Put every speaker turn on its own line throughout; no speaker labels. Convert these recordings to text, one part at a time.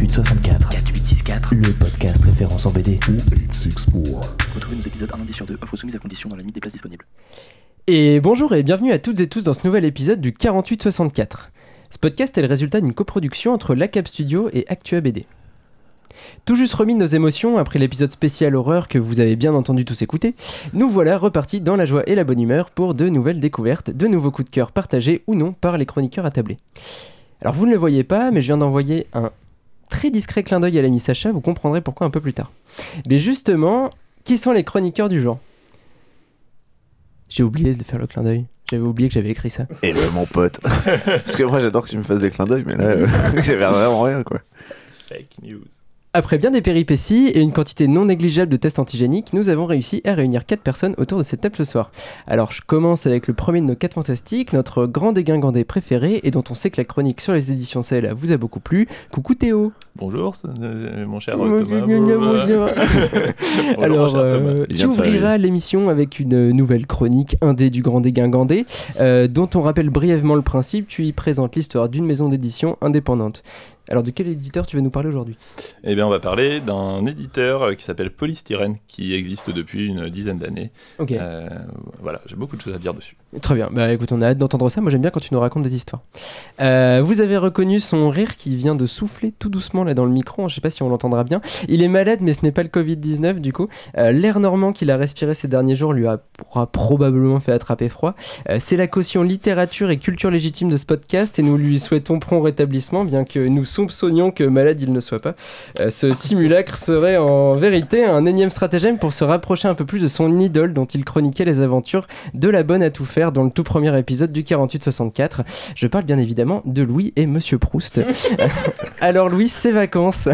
4864. 4864. Le podcast référence en BD.
2864.
Retrouvez nos épisodes un lundi sur deux, offre soumise à condition dans la limite des places disponibles.
Et bonjour et bienvenue à toutes et tous dans ce nouvel épisode du 4864. Ce podcast est le résultat d'une coproduction entre l'ACAP Studio et Actua BD. Tout juste remis de nos émotions après l'épisode spécial horreur que vous avez bien entendu tous écouter, nous voilà repartis dans la joie et la bonne humeur pour de nouvelles découvertes, de nouveaux coups de cœur partagés ou non par les chroniqueurs attablés. Alors vous ne le voyez pas, mais je viens d'envoyer un très discret clin d'œil à l'ami Sacha, vous comprendrez pourquoi un peu plus tard. Mais justement, qui sont les chroniqueurs du genre J'ai oublié de faire le clin d'œil. J'avais oublié que j'avais écrit ça.
Et le mon pote. Parce que moi j'adore que tu me fasses des clins d'œil, mais là, euh, ça veut vraiment rien quoi.
Fake news.
Après bien des péripéties et une quantité non négligeable de tests antigéniques, nous avons réussi à réunir 4 personnes autour de cette table ce soir. Alors je commence avec le premier de nos 4 fantastiques, notre grand dégingandé préféré et dont on sait que la chronique sur les éditions Cell vous a beaucoup plu. Coucou Théo
Bonjour, euh, mon cher
Bonjour,
Thomas.
bonjour.
Bonjour,
Alors, euh, tu ouvriras l'émission avec une nouvelle chronique indé du Grand Dégingandé, euh, dont on rappelle brièvement le principe. Tu y présentes l'histoire d'une maison d'édition indépendante. Alors, de quel éditeur tu vas nous parler aujourd'hui?
Eh bien, on va parler d'un éditeur euh, qui s'appelle Polystyrène, qui existe depuis une dizaine d'années.
Ok,
Euh, voilà, j'ai beaucoup de choses à dire dessus.
Très bien. Bah écoute, on a hâte d'entendre ça. Moi, j'aime bien quand tu nous racontes des histoires. Euh, vous avez reconnu son rire qui vient de souffler tout doucement là dans le micro. Je sais pas si on l'entendra bien. Il est malade, mais ce n'est pas le Covid-19 du coup. Euh, L'air normand qu'il a respiré ces derniers jours lui a, probablement fait attraper froid. Euh, C'est la caution littérature et culture légitime de ce podcast et nous lui souhaitons prompt rétablissement, bien que nous soupçonnions que malade il ne soit pas. Ce simulacre serait en vérité un énième stratagème pour se rapprocher un peu plus de son idole dont il chroniquait les aventures de la bonne à tout faire dans le tout premier épisode du 48-64. Je parle bien évidemment de Louis et Monsieur Proust. Alors Louis, c'est vacances.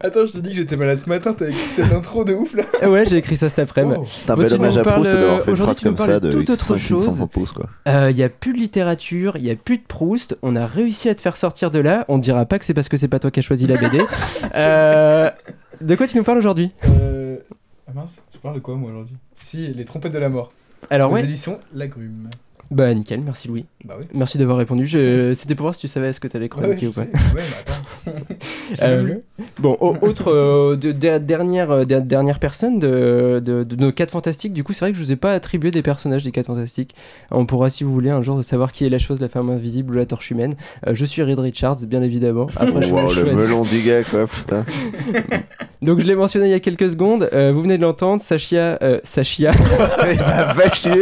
Attends, je t'ai dit que j'étais malade ce matin, t'as écrit cette intro de ouf là
ouais, j'ai écrit ça cet après-midi.
Oh.
C'est un bel
tu
hommage à Proust d'avoir fait une
aujourd'hui,
phrase comme ça
de
de
toute autre
5
chose.
500 pouces quoi.
Il n'y a plus de littérature, il n'y a plus de Proust, on a réussi à te faire sortir de là, on dira pas que c'est parce que c'est pas toi qui as choisi la BD. Euh, de quoi tu nous parles aujourd'hui?
Euh... Ah mince, je parle de quoi moi aujourd'hui? Si, les trompettes de la mort.
Alors
Aux
ouais,
éditions Lagrume.
Bah nickel, merci Louis.
Bah oui.
Merci d'avoir répondu, Je- c'était pour voir si tu savais ce que tu allais
Ouais, ouais,
chroniquer ou pas.
sais. ouais, attends. J'ai
Euh. Bon, au- autre euh, de, de- dernière, euh, de- dernière personne de, de, de nos 4 fantastiques, du coup, c'est vrai que je vous ai pas attribué des personnages des 4 fantastiques. On pourra, si vous voulez, un jour savoir qui est la chose, la femme invisible ou la torche humaine. Euh, je suis Reed Richards, bien évidemment. Après, je
Wow, le
choisir.
melon du gars quoi, putain.
Donc, je l'ai mentionné il y a quelques secondes. Euh, vous venez de l'entendre, Sachia, euh, Sachia,
bah, va chier.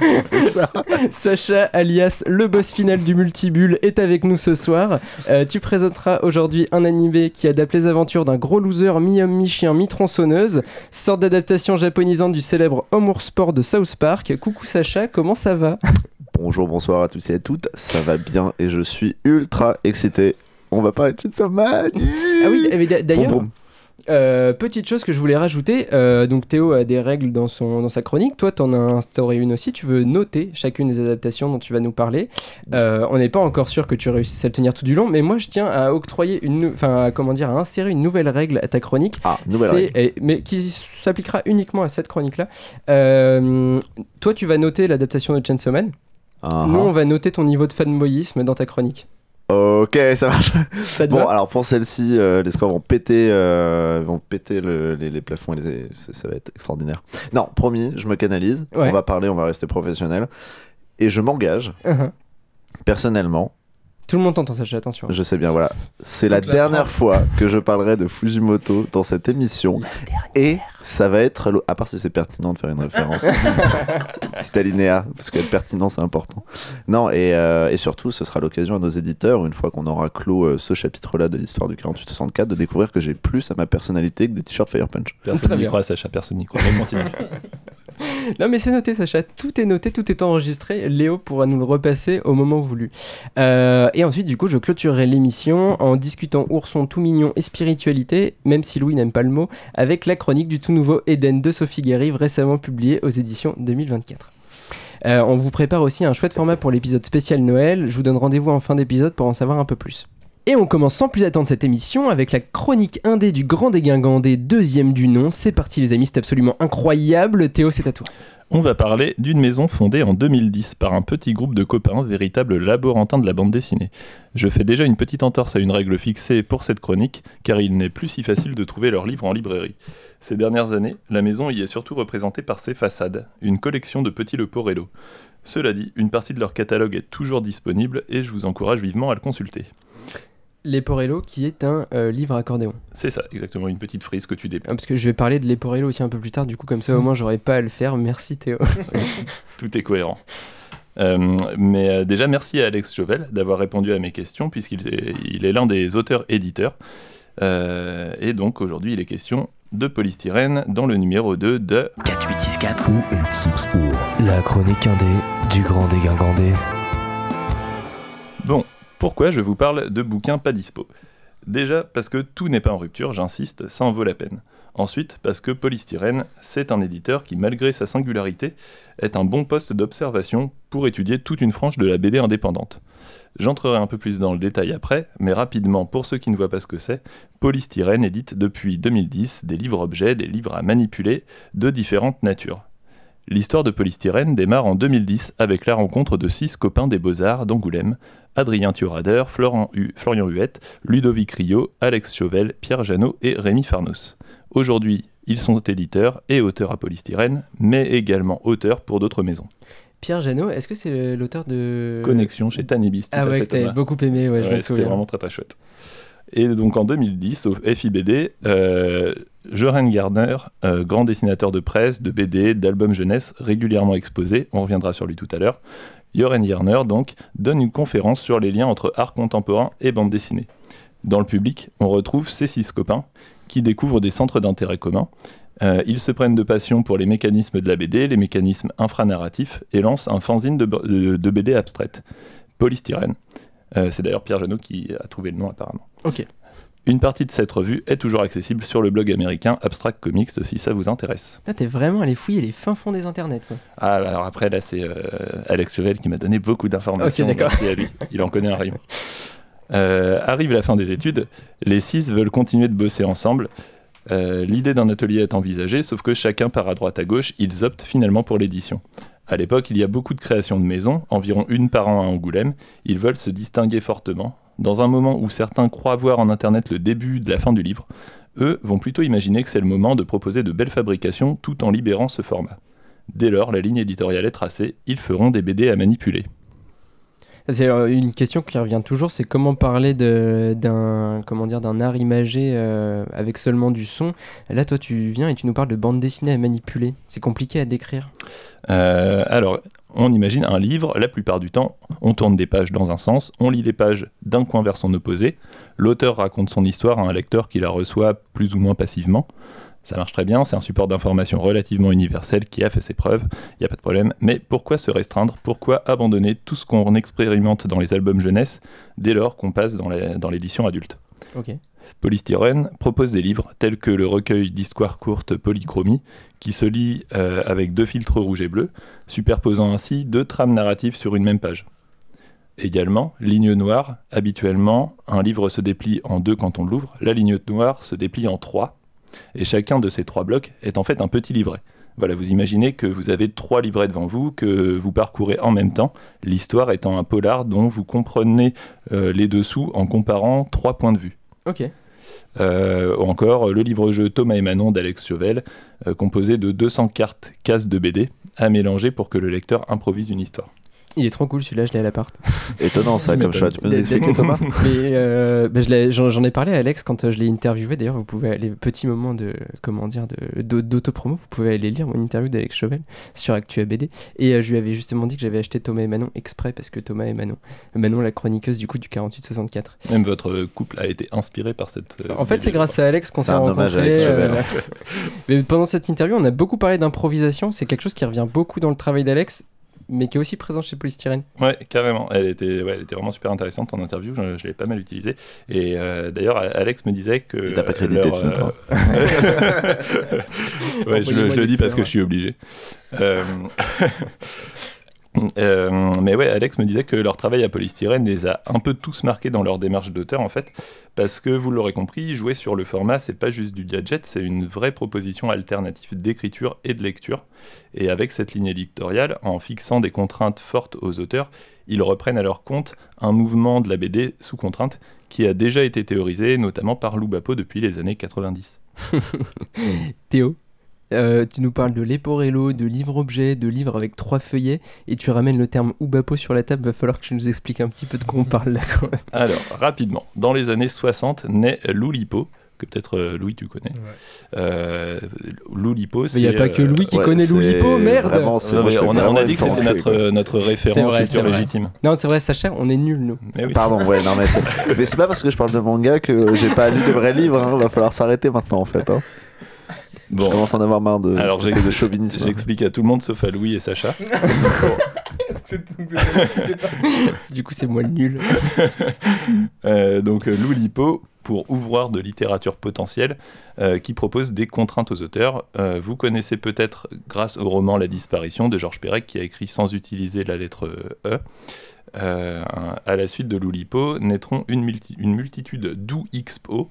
On fait ça.
Sacha, alias le boss final du multibulle, est avec nous ce soir. Euh, tu présenteras aujourd'hui un animé qui adapte les aventures d'un gros loser mi-homme, mi-chien, mi-tronçonneuse, sorte d'adaptation japonisante du célèbre Homour Sport de South Park. Coucou Sacha, comment ça va?
Bonjour, bonsoir à tous et à toutes. Ça va bien et je suis ultra excité. On va parler de Chainsaw Man.
Ah oui, mais d'a- d'ailleurs. Euh, petite chose que je voulais rajouter, euh, donc Théo a des règles dans, son, dans sa chronique, toi t'en as instauré une aussi, tu veux noter chacune des adaptations dont tu vas nous parler. Euh, on n'est pas encore sûr que tu réussisses à le tenir tout du long, mais moi je tiens à octroyer une, enfin comment dire, à insérer une nouvelle règle à ta chronique,
Ah, nouvelle
C'est-
règle.
et- mais qui s'appliquera uniquement à cette chronique-là. Toi tu vas noter l'adaptation de Chainsaw Man,
Ah,
nous on va noter ton niveau de fanboyisme dans ta chronique.
Ok, ça marche.
Ça
Bon, alors pour celle-ci, euh, les scores vont péter, euh, vont péter le- les, les plafonds et les- ça, va être extraordinaire. Non, promis, je me canalise.
Ouais.
On va parler, on va rester professionnel. Et je m'engage,
Uh-huh.
personnellement,
Tout le monde t'entend Sacha, attention.
je sais bien, voilà. C'est la dernière
France.
fois que je parlerai de Fujimoto dans cette émission. Et ça va être, l'o- à part si c'est pertinent de faire une référence, petit alinéa, parce que être pertinent c'est important. Non, et, euh, et surtout, ce sera l'occasion à nos éditeurs, une fois qu'on aura clos euh, ce chapitre-là de l'histoire du 48-64, de découvrir que j'ai plus à ma personnalité que des t-shirts Fire Punch.
Très
Personne n'y
bien.
croit, Sacha, personne n'y croit. Mais continue.
Non mais c'est noté Sacha, tout est noté, tout est enregistré, Léo pourra nous le repasser au moment voulu. Euh, et ensuite du coup je clôturerai l'émission en discutant ourson tout mignon et spiritualité, même si Louis n'aime pas le mot, avec la chronique du tout nouveau Eden de Sophie Guérive récemment publié aux éditions 2024. Euh, on vous prépare aussi un chouette format pour l'épisode spécial Noël, je vous donne rendez-vous en fin d'épisode pour en savoir un peu plus. Et on commence sans plus attendre cette émission avec la chronique indé du Grand Dégingandé, deuxième du nom. C'est parti les amis, c'est absolument incroyable. Théo, c'est à toi.
On va parler d'une maison fondée en 2010 par un petit groupe de copains, véritable laborantin de la bande dessinée. Je fais déjà une petite entorse à une règle fixée pour cette chronique, car il n'est plus si facile de trouver leurs livres en librairie. Ces dernières années, la maison y est surtout représentée par ses façades, une collection de petits Leporello. Cela dit, une partie de leur catalogue est toujours disponible et je vous encourage vivement à le consulter.
Leporello, qui est un euh, livre accordéon.
C'est ça, exactement, une petite frise que tu déplies.
Ah, parce que je vais parler de Leporello aussi un peu plus tard, du coup, comme ça au moins j'aurai pas à le faire. Merci Théo.
Tout est cohérent. Euh, mais euh, déjà, merci à Alex Chauvel d'avoir répondu à mes questions, puisqu'il est, il est l'un des auteurs-éditeurs. Euh, et donc, aujourd'hui, il est question de polystyrène dans le numéro 2 de
4864.
La chronique indé du grand dégingandé.
Pourquoi je vous parle de bouquins pas dispo? Déjà parce que tout n'est pas en rupture, j'insiste, ça en vaut la peine. Ensuite, parce que Polystyrène, c'est un éditeur qui, malgré sa singularité, est un bon poste d'observation pour étudier toute une frange de la BD indépendante. J'entrerai un peu plus dans le détail après, mais rapidement, pour ceux qui ne voient pas ce que c'est, Polystyrène édite depuis 2010 des livres-objets, des livres à manipuler de différentes natures. L'histoire de Polystyrène démarre en 2010 avec la rencontre de six copains des Beaux-Arts d'Angoulême Adrien Thurader, Florian Huette, Ludovic Rio, Alex Chauvel, Pierre Janot et Rémi Farnos. Aujourd'hui, ils sont éditeurs et auteurs à Polystyrène, mais également auteurs pour d'autres maisons.
Pierre Janot, est-ce que c'est l'auteur de.
Connexion chez Tanibis,
Ah ouais, que t'avais beaucoup aimé, ouais, je
Ouais,
me
C'était
souviens.
vraiment très très chouette. Et donc en 2010, au FIBD, euh, Joran Gardner, euh, grand dessinateur de presse, de BD, d'albums jeunesse, régulièrement exposé, on reviendra sur lui tout à l'heure, Joran Gardner donc donne une conférence sur les liens entre art contemporain et bande dessinée. Dans le public, on retrouve ces six copains qui découvrent des centres d'intérêt communs. Euh, ils se prennent de passion pour les mécanismes de la BD, les mécanismes infranarratifs, et lancent un fanzine de BD abstraite, Polystyrène. Euh, C'est d'ailleurs Pierre Janot qui a trouvé le nom apparemment.
Ok.
Une partie de cette revue est toujours accessible sur le blog américain Abstract Comics si ça vous intéresse.
Ah, t'es vraiment allé fouiller les fins fonds des internets, quoi.
Ah, alors après, là, c'est euh, Alex Chevel qui m'a donné beaucoup d'informations.
Ok, d'accord.
Merci à lui. Il en connaît un rayon. Euh, arrive la fin des études. Les six veulent continuer de bosser ensemble. Euh, L'idée d'un atelier est envisagée, sauf que chacun part à droite à gauche. Ils optent finalement pour l'édition. À l'époque, il y a beaucoup de créations de maisons, environ une par an à Angoulême. Ils veulent se distinguer fortement. Dans un moment où certains croient voir en Internet le début de la fin du livre, eux vont plutôt imaginer que c'est le moment de proposer de belles fabrications tout en libérant ce format. Dès lors, la ligne éditoriale est tracée, ils feront des BD à manipuler.
C'est euh, une question qui revient toujours, c'est comment parler d'un comment dire d'un art imagé euh, avec seulement du son. Là, toi, tu viens et tu nous parles de bande dessinée à manipuler. C'est compliqué à décrire.
Euh, alors, on imagine un livre, la plupart du temps, on tourne des pages dans un sens, on lit les pages d'un coin vers son opposé, l'auteur raconte son histoire à un lecteur qui la reçoit plus ou moins passivement. Ça marche très bien, c'est un support d'information relativement universel qui a fait ses preuves, il n'y a pas de problème, mais pourquoi se restreindre? Pourquoi abandonner tout ce qu'on expérimente dans les albums jeunesse dès lors qu'on passe dans l'édition adulte? Polystyrène propose des livres tels que le recueil d'histoires courtes Polychromie, qui se lit euh, avec deux filtres rouge et bleu, superposant ainsi deux trames narratives sur une même page. Également, ligne noire, habituellement, un livre se déplie en deux quand on l'ouvre, la ligne noire se déplie en trois, et chacun de ces trois blocs est en fait un petit livret. Voilà, vous imaginez que vous avez trois livrets devant vous, que vous parcourez en même temps, l'histoire étant un polar dont vous comprenez euh, les dessous en comparant trois points de vue.
Ok.
Euh, ou encore euh, le livre-jeu Thomas et Manon d'Alex Chauvel, euh, composé de 200 cartes cases de BD à mélanger pour que le lecteur improvise une histoire.
Il est trop cool celui-là, je l'ai à l'appart.
Étonnant ça comme choix. Tu peux nous expliquer Thomas?
Mais euh, bah, j'en ai parlé à Alex quand euh, je l'ai interviewé. D'ailleurs, vous pouvez aller petits moments de comment dire d'autopromo. Vous pouvez aller lire mon interview d'Alex Chauvel sur Actua BD. Et euh, je lui avais justement dit que j'avais acheté Thomas et Manon exprès parce que Thomas et Manon, Manon la chroniqueuse du coup du 48-64.
Même votre couple a été inspiré par cette. euh,
En fait, c'est grâce à Alex qu'on
C'est
s'est
un
rencontrés.
hommage à Alex Chauvel,
euh, Mais pendant cette interview, on a beaucoup parlé d'improvisation. C'est quelque chose qui revient beaucoup dans le travail d'Alex, mais qui est aussi présent chez Polystyrène.
Ouais, carrément. Elle était, ouais, elle était vraiment super intéressante en interview. Je, je l'ai pas mal utilisée. Et euh, d'ailleurs, Alex me disait que.
Il t'a pas crédité,
leur,
tu noteras.
euh, ouais, je, le- je le dis parce que je suis obligé. Euh, mais ouais, Alex me disait que leur travail à polystyrène les a un peu tous marqués dans leur démarche d'auteur en fait, parce que vous l'aurez compris, jouer sur le format, c'est pas juste du gadget, c'est une vraie proposition alternative d'écriture et de lecture. Et avec cette ligne éditoriale, en fixant des contraintes fortes aux auteurs, ils reprennent à leur compte un mouvement de la BD sous contrainte qui a déjà été théorisé, notamment par Lou Bapo depuis les années 90.
Théo, euh, tu nous parles de Leporello, de livre-objet, de livre avec trois feuillets, et tu ramènes le terme Oubapo sur la table. Va falloir que tu nous expliques un petit peu de quoi on parle là. Quand même.
Alors, rapidement, dans les années 60 naît Loulipo, que peut-être euh, Louis tu connais. Euh, Loulipo, c'est.
Mais il n'y a pas que
euh,
Louis qui
ouais,
connaît Loulipo, merde
vraiment-
non, mais on, a,
vraiment
on a
une
dit que c'était notre,
quoi.
notre référent
vrai,
culture légitime.
Non, c'est vrai, Sacha, on est nuls nous.
Mais oui.
Pardon, ouais, non, mais c'est mais c'est pas parce que je parle de manga que j'ai pas lu de vrais livres, hein. va falloir s'arrêter maintenant en fait. Hein. Je
Bon,
commence à en avoir marre de,
Alors,
de chauvinisme.
j'explique à tout le monde sauf à Louis et Sacha.
Du coup, c'est moi le nul.
Euh, donc euh, Loulipo pour ouvroir de littérature potentielle euh, qui propose des contraintes aux auteurs. Euh, vous connaissez peut-être grâce au roman La disparition de Georges Perec qui a écrit sans utiliser la lettre E. Euh, à la suite de Loulipo naîtront une, multi- une multitude d'OUXPO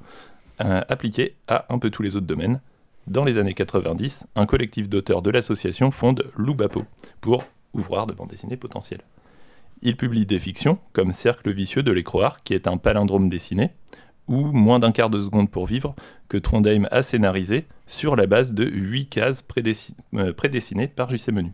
euh, appliquées à un peu tous les autres domaines. Dans les années 90, un collectif d'auteurs de l'association fonde Loubapo pour ouvroir de bande dessinée potentielle. Il publie des fictions, comme Cercle vicieux de l'écroard, qui est un palindrome dessiné, ou Moins d'un quart de seconde pour vivre, que Trondheim a scénarisé sur la base de 8 cases euh, prédessinées par JC Menu.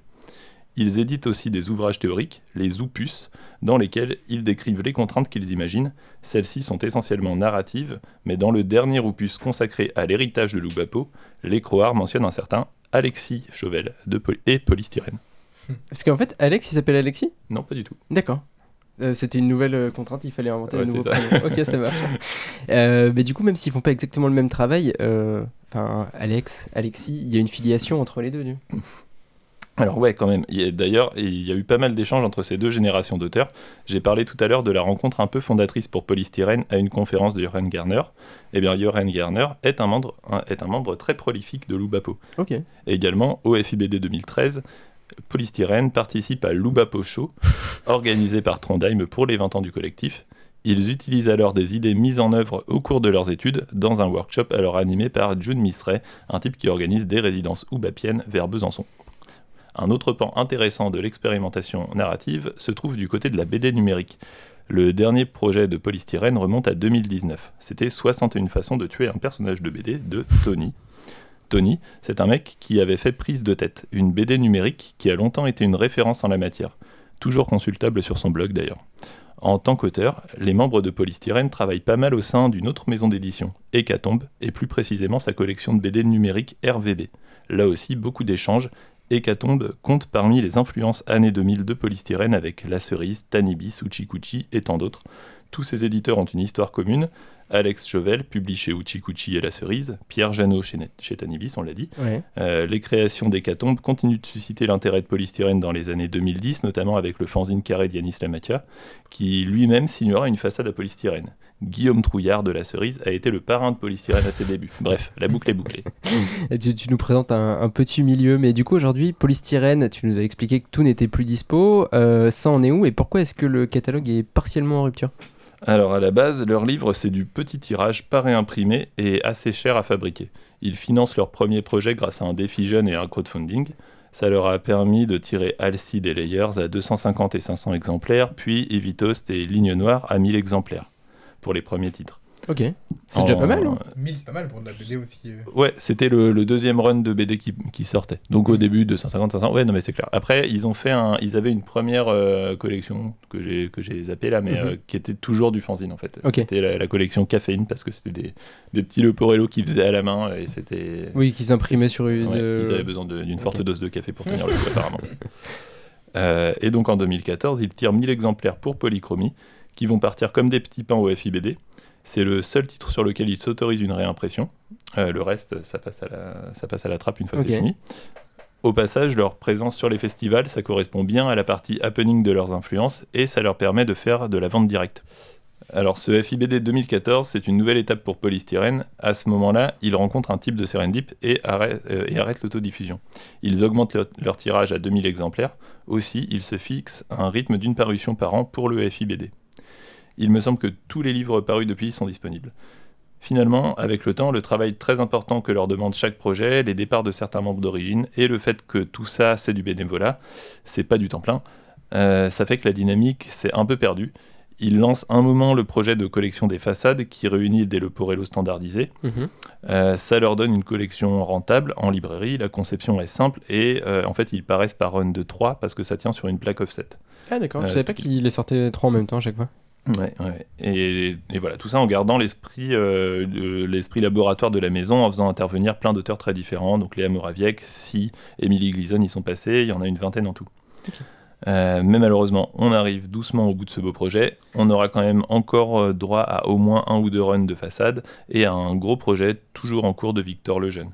Ils éditent aussi des ouvrages théoriques, les opus, dans lesquels ils décrivent les contraintes qu'ils imaginent. Celles-ci sont essentiellement narratives, mais dans le dernier opus consacré à l'héritage de Loubapo, l'écroard mentionne un certain Alexis Chauvel de Poly- et Polystyrène.
Parce qu'en fait, Alex, il s'appelle Alexis?
Non, pas du tout.
D'accord. Euh, C'était une nouvelle euh, contrainte, il fallait inventer
Ouais,
un nouveau prénom. ok, ça marche. Euh, mais du coup, même s'ils font pas exactement le même travail, enfin, Alex, Alexis, il y a une filiation entre les deux. du-
Alors ouais, quand même. D'ailleurs, il y a eu pas mal d'échanges entre ces deux générations d'auteurs. J'ai parlé tout à l'heure de la rencontre un peu fondatrice pour Polystyrène à une conférence de Johan Garner. Eh bien, Johan Garner est un membre, est un membre très prolifique de Loubapo.
Ok.
Et également, au FIBD 2013, Polystyrène participe à Loubapo Show, organisé par Trondheim pour les 20 ans du collectif. Ils utilisent alors des idées mises en œuvre au cours de leurs études dans un workshop alors animé par June Misray, un type qui organise des résidences oubapiennes vers Besançon. Un autre pan intéressant de l'expérimentation narrative se trouve du côté de la BD numérique. Le dernier projet de Polystyrène remonte à 2019. C'était 61 façons de tuer un personnage de BD de Tony. Tony, c'est un mec qui avait fait Prise de tête, une BD numérique qui a longtemps été une référence en la matière, toujours consultable sur son blog d'ailleurs. En tant qu'auteur, les membres de Polystyrène travaillent pas mal au sein d'une autre maison d'édition, Hécatombe, et plus précisément sa collection de BD numérique RVB. Là aussi, beaucoup d'échanges. Hécatombe compte parmi les influences années 2000 de Polystyrène avec La Cerise, Tanibis, Uchikuchi et tant d'autres. Tous ces éditeurs ont une histoire commune. Alex Chauvel publie chez Uchikuchi et La Cerise, Pierre Janot chez, Tanibis, on l'a dit.
Ouais.
Euh, les créations d'Hécatombe continuent de susciter l'intérêt de Polystyrène dans les années 2010, notamment avec le fanzine carré d'Yanis Lamatia, qui lui-même signera une façade à polystyrène. Guillaume Trouillard de La Cerise a été le parrain de Polystyrène à ses débuts. Bref, la boucle est bouclée.
Et tu, tu nous présentes un, un petit milieu, mais du coup aujourd'hui, polystyrène, tu nous as expliqué que tout n'était plus dispo. Euh, ça en est où et pourquoi est-ce que le catalogue est partiellement en rupture?
Alors à la base, leur livre c'est du petit tirage pas réimprimé et assez cher à fabriquer. Ils financent leur premier projet grâce à un défi jeune et un crowdfunding. Ça leur a permis de tirer Alcide et Layers à 250 et 500 exemplaires, puis Evitost et Ligne Noire à 1000 exemplaires pour les premiers titres.
Ok. C'est déjà pas mal, hein
1000, c'est pas mal pour de la BD aussi. euh.
Ouais, c'était le, le deuxième run de BD qui, qui sortait. Donc au début, 250, 500. Ouais, non, mais c'est clair. Après, ils ont fait un. Ils avaient une première euh, collection que j'ai que j'ai zappé là, mais
Mhm.
euh, qui était toujours du fanzine en fait.
Ok.
C'était la, la collection caféine parce que c'était des, des petits Leporello qu'ils faisaient à la main et c'était.
Oui, qu'ils imprimaient sur une.
Ouais,
euh,
Ils avaient besoin de- d'une forte dose de café pour tenir le coup, apparemment. Euh, et donc en 2014, ils tirent 1000 exemplaires pour Polychromie, qui vont partir comme des petits pains au FIBD. C'est le seul titre sur lequel ils s'autorisent une réimpression. Euh, le reste, ça passe, à la, ça passe à la trappe une fois que c'est fini. Au passage, leur présence sur les festivals, ça correspond bien à la partie happening de leurs influences et ça leur permet de faire de la vente directe. Alors, ce FIBD 2014, c'est une nouvelle étape pour Polystyrène. À ce moment-là, ils rencontrent un type de et arrêtent, euh, et arrêtent l'autodiffusion. Ils augmentent leur, leur tirage à 2000 exemplaires. Aussi, ils se fixent un rythme d'une parution par an pour le FIBD. Il me semble que tous les livres parus depuis sont disponibles. Finalement, avec le temps, le travail très important que leur demande chaque projet, les départs de certains membres d'origine et le fait que tout ça c'est du bénévolat, c'est pas du temps plein, euh, ça fait que la dynamique s'est un peu perdue. Ils lancent un moment le projet de collection des façades qui réunit des Leporello standardisés. Euh, ça leur donne une collection rentable en librairie, la conception est simple et euh, en fait ils paraissent par run de 3 parce que ça tient sur une plaque offset.
Ah d'accord, je savais pas qu'il les sortait trois en même temps à chaque fois.
Ouais, ouais. Et, et voilà, tout ça en gardant l'esprit euh, l'esprit laboratoire de la maison, en faisant intervenir plein d'auteurs très différents. Donc Léa Moraviec, Si, Émilie Glison y sont passés, il y en a une vingtaine en tout. Euh, mais malheureusement, on arrive doucement au bout de ce beau projet. On aura quand même encore euh, droit à au moins un ou deux runs de façade et à un gros projet toujours en cours de Victor Lejeune.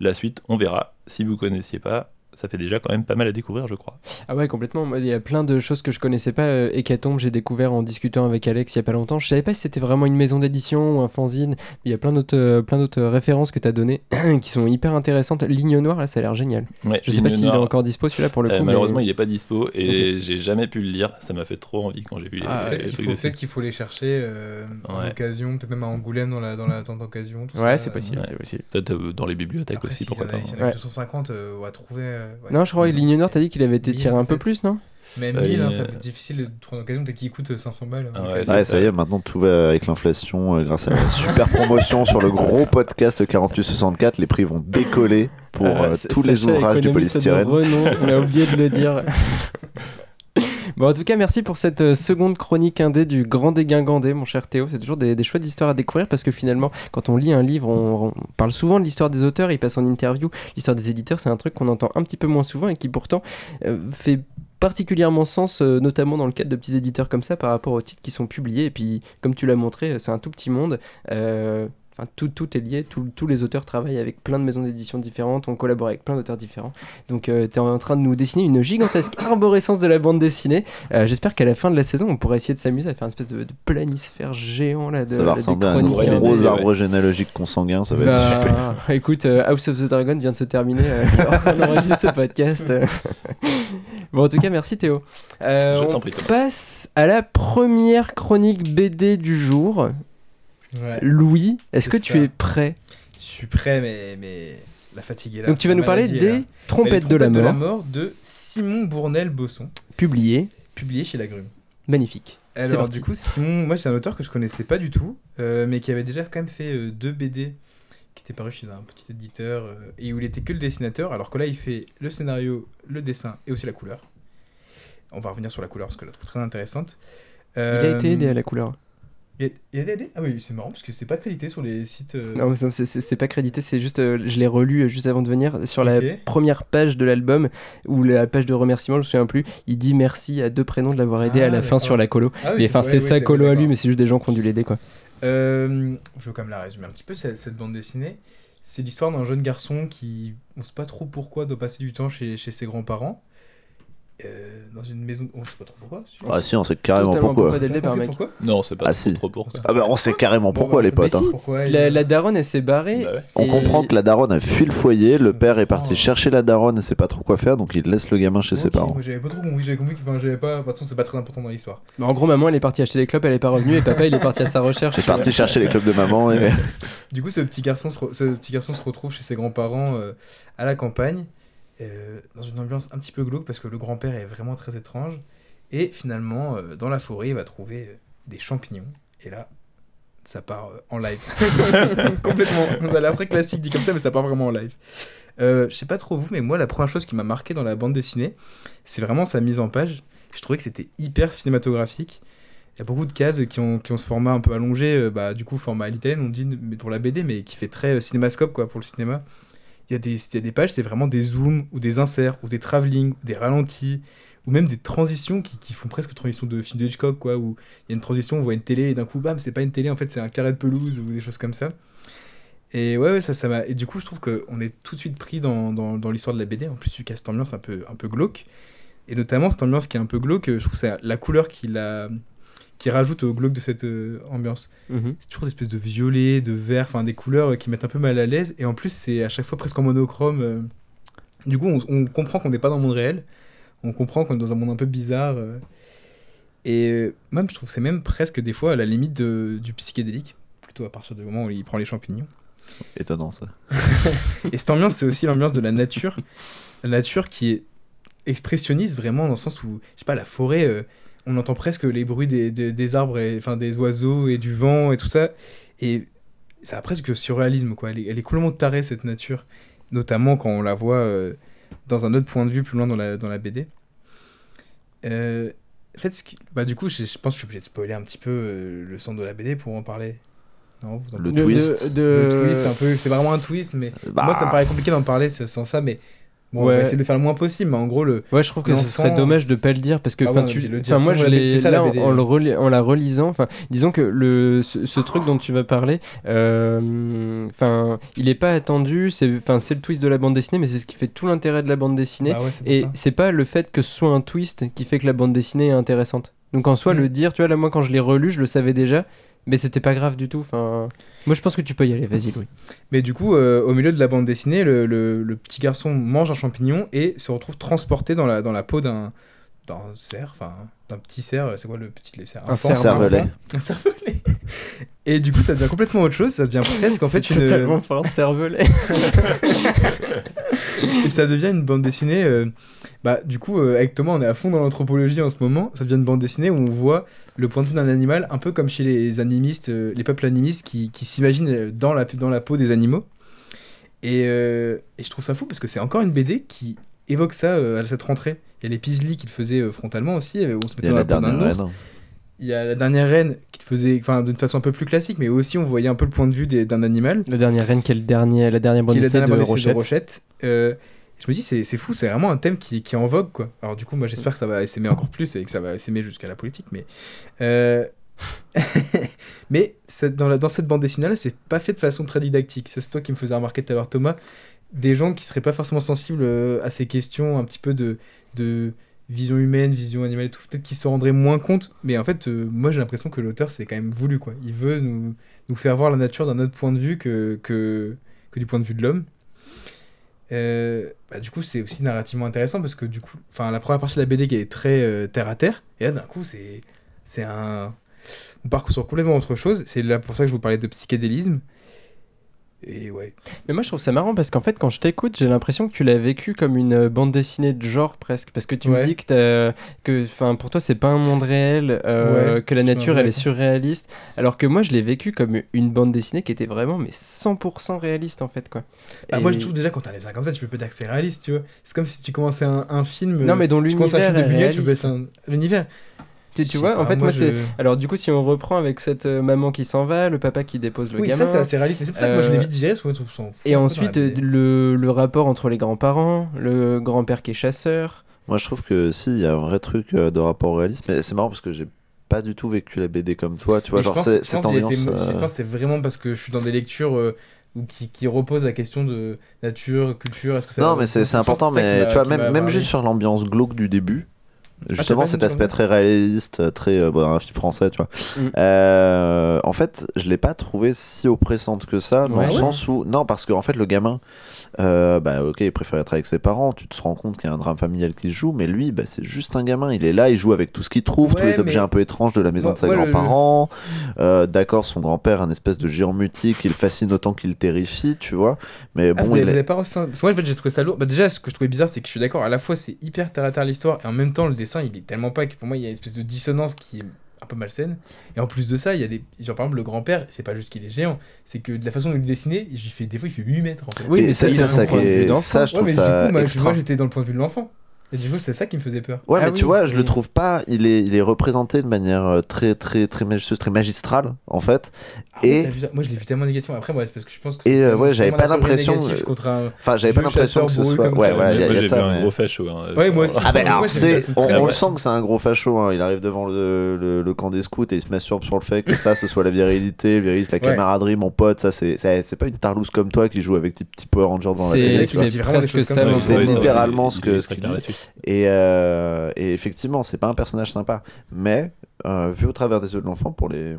La suite, on verra. Si vous connaissiez pas, ça fait déjà quand même pas mal à découvrir, je crois.
Ah ouais, complètement. Moi, Il y a plein de choses que je connaissais pas. Euh, Hécatombe, j'ai découvert en discutant avec Alex il y a pas longtemps. Je savais pas si c'était vraiment une maison d'édition ou un fanzine. Il y a plein d'autres, euh, plein d'autres références que tu as données qui sont hyper intéressantes. Ligne noire, là, ça a l'air génial.
Ouais,
Je sais pas s'il est encore dispo celui-là pour le
Euh,
coup.
malheureusement,
mais-
il n'est pas dispo et j'ai jamais pu le lire. Ça m'a fait trop envie quand j'ai vu les,
Ah,
les
Peut-être qu'il
trucs
faut,
dessus.
peut-être qu'il faut les chercher euh, en
Ouais.
occasion, peut-être même à Angoulême dans la, dans la tente d'occasion. tout
Ouais, c'est possible,
ouais.
c'est possible.
Peut-être euh, dans les bibliothèques
Après,
aussi,
s'il y
pourquoi pas.
s'il y en a
Ouais.
250, euh, on va trouver. Euh, ouais,
non, je crois
cool.
Ligne Noire, t'as dit qu'il avait été
1000
tiré un peu plus, non
Même
Euh,
1000, hein,
il-
ça peut être difficile de trouver en occasion, peut-être qu'il coûte 500 balles.
Ah
Donc,
ouais,
euh,
Ouais,
ça.
ça y est, maintenant tout va avec l'inflation euh, grâce à la super promotion sur le gros podcast 4864. Les prix vont décoller pour
Euh,
euh,
S-
tous les ouvrages du polystyrène.
renom, on a oublié de le dire. Bon, en tout cas, merci pour cette euh, seconde chronique indé du Grand Dégingandé, mon cher Théo. C'est toujours des, des chouettes histoires à découvrir parce que finalement, quand on lit un livre, on, parle souvent de l'histoire des auteurs, ils passent en interview. L'histoire des éditeurs, c'est un truc qu'on entend un petit peu moins souvent et qui pourtant euh, fait particulièrement sens, euh, notamment dans le cadre de petits éditeurs comme ça, par rapport aux titres qui sont publiés. Et puis, comme tu l'as montré, c'est un tout petit monde. Enfin, tout, tout est lié, tout- tous les auteurs travaillent avec plein de maisons d'édition différentes, on collabore avec plein d'auteurs différents. Donc tu es en train de nous dessiner une gigantesque arborescence de la bande dessinée. Euh, J'espère qu'à la fin de la saison, on pourra essayer de s'amuser à faire une espèce de, de planisphère géant là. De,
Ça va
de
ressembler à un gros
Ouais.
arbre généalogique consanguin, ça va être
Bah,
super.
Écoute, euh, House of the Dragon vient de se terminer. euh, on enregistre ce podcast. bon, en tout cas, merci Théo. Euh,
Je
on
t'en prie,
passe à la première chronique BD du jour.
Ouais.
Louis, est-ce que tu es prêt
Je suis prêt, mais, mais la fatigue est là.
Donc tu vas
La
nous parler des Trompettes de la mort,
mort de Simon Bournel-Bosson,
publiées.
publié chez La Grume.
Magnifique.
Alors
parti.
du coup, Simon, moi c'est un auteur que je connaissais pas du tout, euh, mais qui avait déjà quand même fait euh, deux BD qui étaient parus chez un petit éditeur euh, et où il était que le dessinateur, alors que là il fait le scénario, le dessin et aussi la couleur. On va revenir sur la couleur parce que je la trouve très intéressante.
Il a été aidé à la couleur.
Été aidé Ah oui, c'est marrant parce que c'est pas crédité sur les sites. euh,
Non, c'est- pas crédité, c'est juste, euh, je l'ai relu euh, juste avant de venir sur la première page de l'album ou la page de remerciement, je me souviens plus. Il dit merci à deux prénoms de l'avoir aidé
Ah,
à la fin sur la colo.
Ah oui,
mais enfin,
ouais,
c'est
ouais,
sa
c'est-
colo à lui, mais c'est juste des gens qui ont dû l'aider quoi.
Euh, je veux quand même la résumer un petit peu, cette, cette bande dessinée. C'est l'histoire d'un jeune garçon qui, on sait pas trop pourquoi, doit passer du temps chez, chez ses grands-parents. Euh, dans une maison. On sait pas trop pourquoi. si.
Ah si, on sait carrément
Totalement
pourquoi.
pourquoi dès le
T'as
départ,
compris
mec.
pourquoi
Non, c'est pas
Ah,
trop,
si.
trop pour ça.
Ah bah on sait carrément
Bon,
pourquoi
bah,
les
c'est
potes. hein.
si, pourquoi
C'est
il-
La, la daronne, elle s'est barrée.
Bah ouais.
On
Et-
comprend que la daronne a fui le foyer, le père est parti
Oh.
chercher la daronne et sait pas trop quoi faire, donc il laisse le gamin chez ses
Ok,
parents.
Moi j'avais pas trop compris, j'avais compris que enfin, j'avais pas. De toute façon, c'est pas très important dans l'histoire.
Bah, en gros, maman, elle est partie acheter des clopes, elle est pas revenue, et papa, il est parti à sa recherche.
J'ai parti chercher les clubs de maman et
Du coup, ce petit garçon se, re- ce petit garçon se retrouve chez ses grands-parents euh, à la campagne, euh, dans une ambiance un petit peu glauque parce que le grand-père est vraiment très étrange. Et finalement, euh, dans la forêt, il va trouver euh, des champignons. Et là, ça part euh, en live. Complètement. Ça a l'air très classique dit comme ça, mais ça part vraiment en live. Je sais pas trop vous, mais moi, la première chose qui m'a marqué dans la bande dessinée, c'est vraiment sa mise en page. Je trouvais que c'était hyper cinématographique. Il y a beaucoup de cases qui ont, qui ont ce format un peu allongé, bah, du coup, format à l'italienne, on dit mais pour la BD, mais qui fait très cinémascope quoi, pour le cinéma. Il y, a des, y a des pages, c'est vraiment des zooms, ou des inserts, ou des travelling, des ralentis, ou même des transitions qui, qui font presque transition de film de Hitchcock, quoi, où il y a une transition, on voit une télé, et d'un coup, bam, c'est pas une télé, en fait, c'est un carré de pelouse, ou des choses comme ça. Et ouais, ouais, ça, ça m'a. Et du coup, je trouve qu'on est tout de suite pris dans, dans, l'histoire de la BD. En plus, qu'il y a cette ambiance un peu, un peu glauque. Et notamment, cette ambiance qui est un peu glauque, je trouve c'est la couleur qui, la, qui rajoute au glauque de cette euh, ambiance.
Mhm.
C'est toujours des espèces de violet, de vert, enfin des couleurs euh, qui mettent un peu mal à l'aise. Et en plus, c'est à chaque fois presque en monochrome. euh. Du coup, on, on comprend qu'on n'est pas dans le monde réel. On comprend qu'on est dans un monde un peu bizarre. euh. Et même, je trouve que c'est même presque des fois à la limite de- du psychédélique. Plutôt à partir du moment où il prend les champignons.
Étonnant ça.
Et cette ambiance, c'est aussi l'ambiance de la nature. La nature qui est expressionniste vraiment dans le sens où, je sais pas, la forêt, on entend presque les bruits des, des, des arbres, et, enfin des oiseaux et du vent et tout ça. Et ça a presque surréalisme, quoi. Elle est, elle est complètement tarée, cette nature. Notamment quand on la voit euh, dans un autre point de vue plus loin dans la, dans la BD. Euh, en fait, ce qui- bah, du coup, je, je pense que je suis obligé de spoiler un petit peu euh, le centre de la BD pour en parler. Non, vous en
Le
De-
twist.
de-
le twist, un peu, c'est vraiment un twist, mais
Bah,
moi ça me paraît compliqué d'en parler sans sans ça, mais bon, on
Ouais.
va essayer de le faire le moins possible. Mais en gros, le,
Ouais, je trouve que ce serait dommage de pas le dire parce que
Ah
enfin
ouais,
tu enfin moi je l'ai là
la
en,
BD,
en le
ouais.
reli- en la relisant enfin disons que le ce, ce truc dont tu vas parler euh, enfin il est pas attendu c'est le twist de la bande dessinée mais c'est ce qui fait tout l'intérêt de la bande dessinée
bah ouais,
et c'est pas le fait que ce soit un twist qui fait que la bande dessinée est intéressante donc en soi
Mm.
le dire tu vois là moi quand je l'ai relu je le savais déjà mais c'était pas grave du tout enfin moi je pense que tu peux y aller vas-y Louis.
Mais du coup, euh, au milieu de la bande dessinée, le, le- le petit garçon mange un champignon et se retrouve transporté dans la, dans la peau d'un d'un cerf, enfin d'un petit cerf. C'est quoi le petit les cerfs?
Un
cervelet.
enfant. Un cervelet. Et du coup, ça devient complètement autre chose. Ça devient presque en fait
C'est
une.
totalement pas un cervelet
et ça devient une bande dessinée. euh, bah, du coup, euh, avec Thomas, on est à fond dans l'anthropologie en ce moment. Ça devient une bande dessinée où on voit le point de vue d'un animal, un peu comme chez les animistes, euh, les peuples animistes qui, qui s'imaginent dans la, dans la peau des animaux. Et, euh, et je trouve ça fou parce que c'est encore une BD qui évoque ça euh, à cette rentrée. Il y a les Peasley qui le faisaient euh, frontalement aussi, euh, où on se
Il
mettait
y a
dans
la
la peau d'un
dernière reine.
Il y a la dernière reine qui le faisait enfin, d'une façon un peu plus classique, mais aussi on voyait un peu le point de vue d'un animal
la dernière reine qui est le dernier la dernière bande
qui est la
dessinée
dernière
de
bande dessinée
Rochette
de Rochette. Euh, je me dis, c'est c'est fou, c'est vraiment un thème qui, qui est en vogue, quoi. Alors, du coup, moi, j'espère que ça va s'aimer encore plus et que ça va s'aimer jusqu'à la politique, mais. euh, mais dans, la, dans cette bande dessinée-là, c'est pas fait de façon très didactique. Ça, c'est toi qui me faisais remarquer tout à l'heure, Thomas. Des gens qui seraient pas forcément sensibles euh, à ces questions, un petit peu de, de vision humaine, vision animale et tout, peut-être qu'ils se rendraient moins compte. Mais en fait, euh, moi, j'ai l'impression que l'auteur, c'est quand même voulu, quoi. Il veut nous, nous faire voir la nature d'un autre point de vue que, que, que du point de vue de l'homme. Euh, bah, du coup, c'est aussi narrativement intéressant parce que du coup, enfin, la première partie de la BD qui est très terre à terre, et là d'un coup, c'est un on part sur complètement autre chose. C'est là pour ça que je vous parlais de psychédélisme. Et ouais.
Mais moi je trouve ça marrant parce qu'en fait quand je t'écoute j'ai l'impression que tu l'as vécu comme une euh, bande dessinée de genre presque parce que tu me dis que que pour toi c'est pas un monde réel euh,
Ouais,
que la nature elle est surréaliste alors que moi je l'ai vécu comme une bande dessinée qui était vraiment mais 100% réaliste en fait quoi.
Bah,
Et-
Moi, je trouve déjà quand t'as les uns comme ça, tu peux pas dire que c'est réaliste, tu vois. C'est comme si tu commençais un, un film.
Non, mais dont
tu commences un film de
l'univers est
Buñuel, tu peux
réaliste.
être un- l'univers.
Tu, vois en fait moi,
je-
c'est alors du coup si on reprend avec cette euh, maman qui s'en va le papa qui dépose le
Oui,
gamin
ça c'est assez réaliste. Mais c'est pour ça que moi je l'ai
Euh,
vite viré parce que moi, je trouve ça en fout
et ensuite le, le rapport entre les grands-parents le grand-père qui est chasseur
Moi, je trouve que si, il y a un vrai truc euh, de rapport au réalisme. Mais c'est marrant parce que j'ai pas du tout vécu la BD comme toi. Tu vois, genre, c'est- cette ambiance.
été- Je
euh,
pense que c'est vraiment parce que je suis dans des lectures euh, qui, qui reposent la question de nature, culture. Est-ce que ça
Non, mais c'est c'est important, mais tu vois, même, même juste
sur
l'ambiance glauque du début, justement
pas
cet aspect très réaliste, très euh, bon, un film français, tu vois.
Mm.
Euh, en fait, je l'ai pas trouvé si oppressante que ça, dans
Ouais.
le
Ouais.
sens où. Non, parce qu'en fait, le gamin, euh, bah ok, il préfère être avec ses parents, tu te rends compte qu'il y a un drame familial qui se joue, mais lui, bah, c'est juste un gamin, il est là, il joue avec tout ce qu'il trouve, tous les objets un peu étranges de la maison de ses
le-
grands-parents. Euh, D'accord, son grand-père, un espèce de géant mutique, il le fascine autant qu'il terrifie, tu vois. Mais
Ah,
bon,
vous
il est-
pas ressenti- Parce que moi, en fait, j'ai trouvé ça lourd. Bah, déjà, ce que je trouvais bizarre, c'est que je suis d'accord. À la fois, c'est hyper terre à terre l'histoire, et en même temps, le dessin, il est tellement pas que pour moi, il y a une espèce de dissonance qui est un peu malsaine. Et en plus de ça, il y a des. Genre, par exemple, le grand-père, c'est pas juste qu'il est géant, c'est que de la façon dont il est dessiné, il fait... des fois, il fait 8 mètres en fait.
Oui,
Et
mais
ça,
ça,
ça,
c'est
ça
un
qui
point de vue
est-
d'enfant.
ça, je
Ouais,
trouve
mais du
ça
coup, moi,
extra.
moi, j'étais dans le point de vue de l'enfant. Et du coup, c'est ça qui me faisait peur.
Ouais,
Ah
mais tu
oui,
vois, je
oui.
le trouve pas. Il est, il est représenté de manière euh, très, très, très majestueuse, très magistrale, en fait.
Ah ouais,
Et-
moi, je l'ai vu tellement négatif. Après, moi, c'est parce que je pense que
Et,
c'est
euh, ouais, j'avais pas l'impression,
un.
Enfin, j'avais pas l'impression que ce soit. Ouais, il y a
j'ai vu un gros facho. hein,
Ouais, moi aussi.
Ah ben alors on, le sent que c'est un gros facho. hein. Il arrive devant le, le, le camp des scouts et il se masturbe sur le fait que ça, ce soit la virilité, le virisme, la
Ouais.
camaraderie, mon pote. Ça, c'est, c'est, c'est pas une tarlouse comme toi qui joue avec tes petits Power Rangers devant la
C'est
télé.
Ouais, ouais,
littéralement ce qu'il dit. Euh, et effectivement, c'est pas un personnage sympa. Mais, euh, vu au travers des yeux de l'enfant, pour les.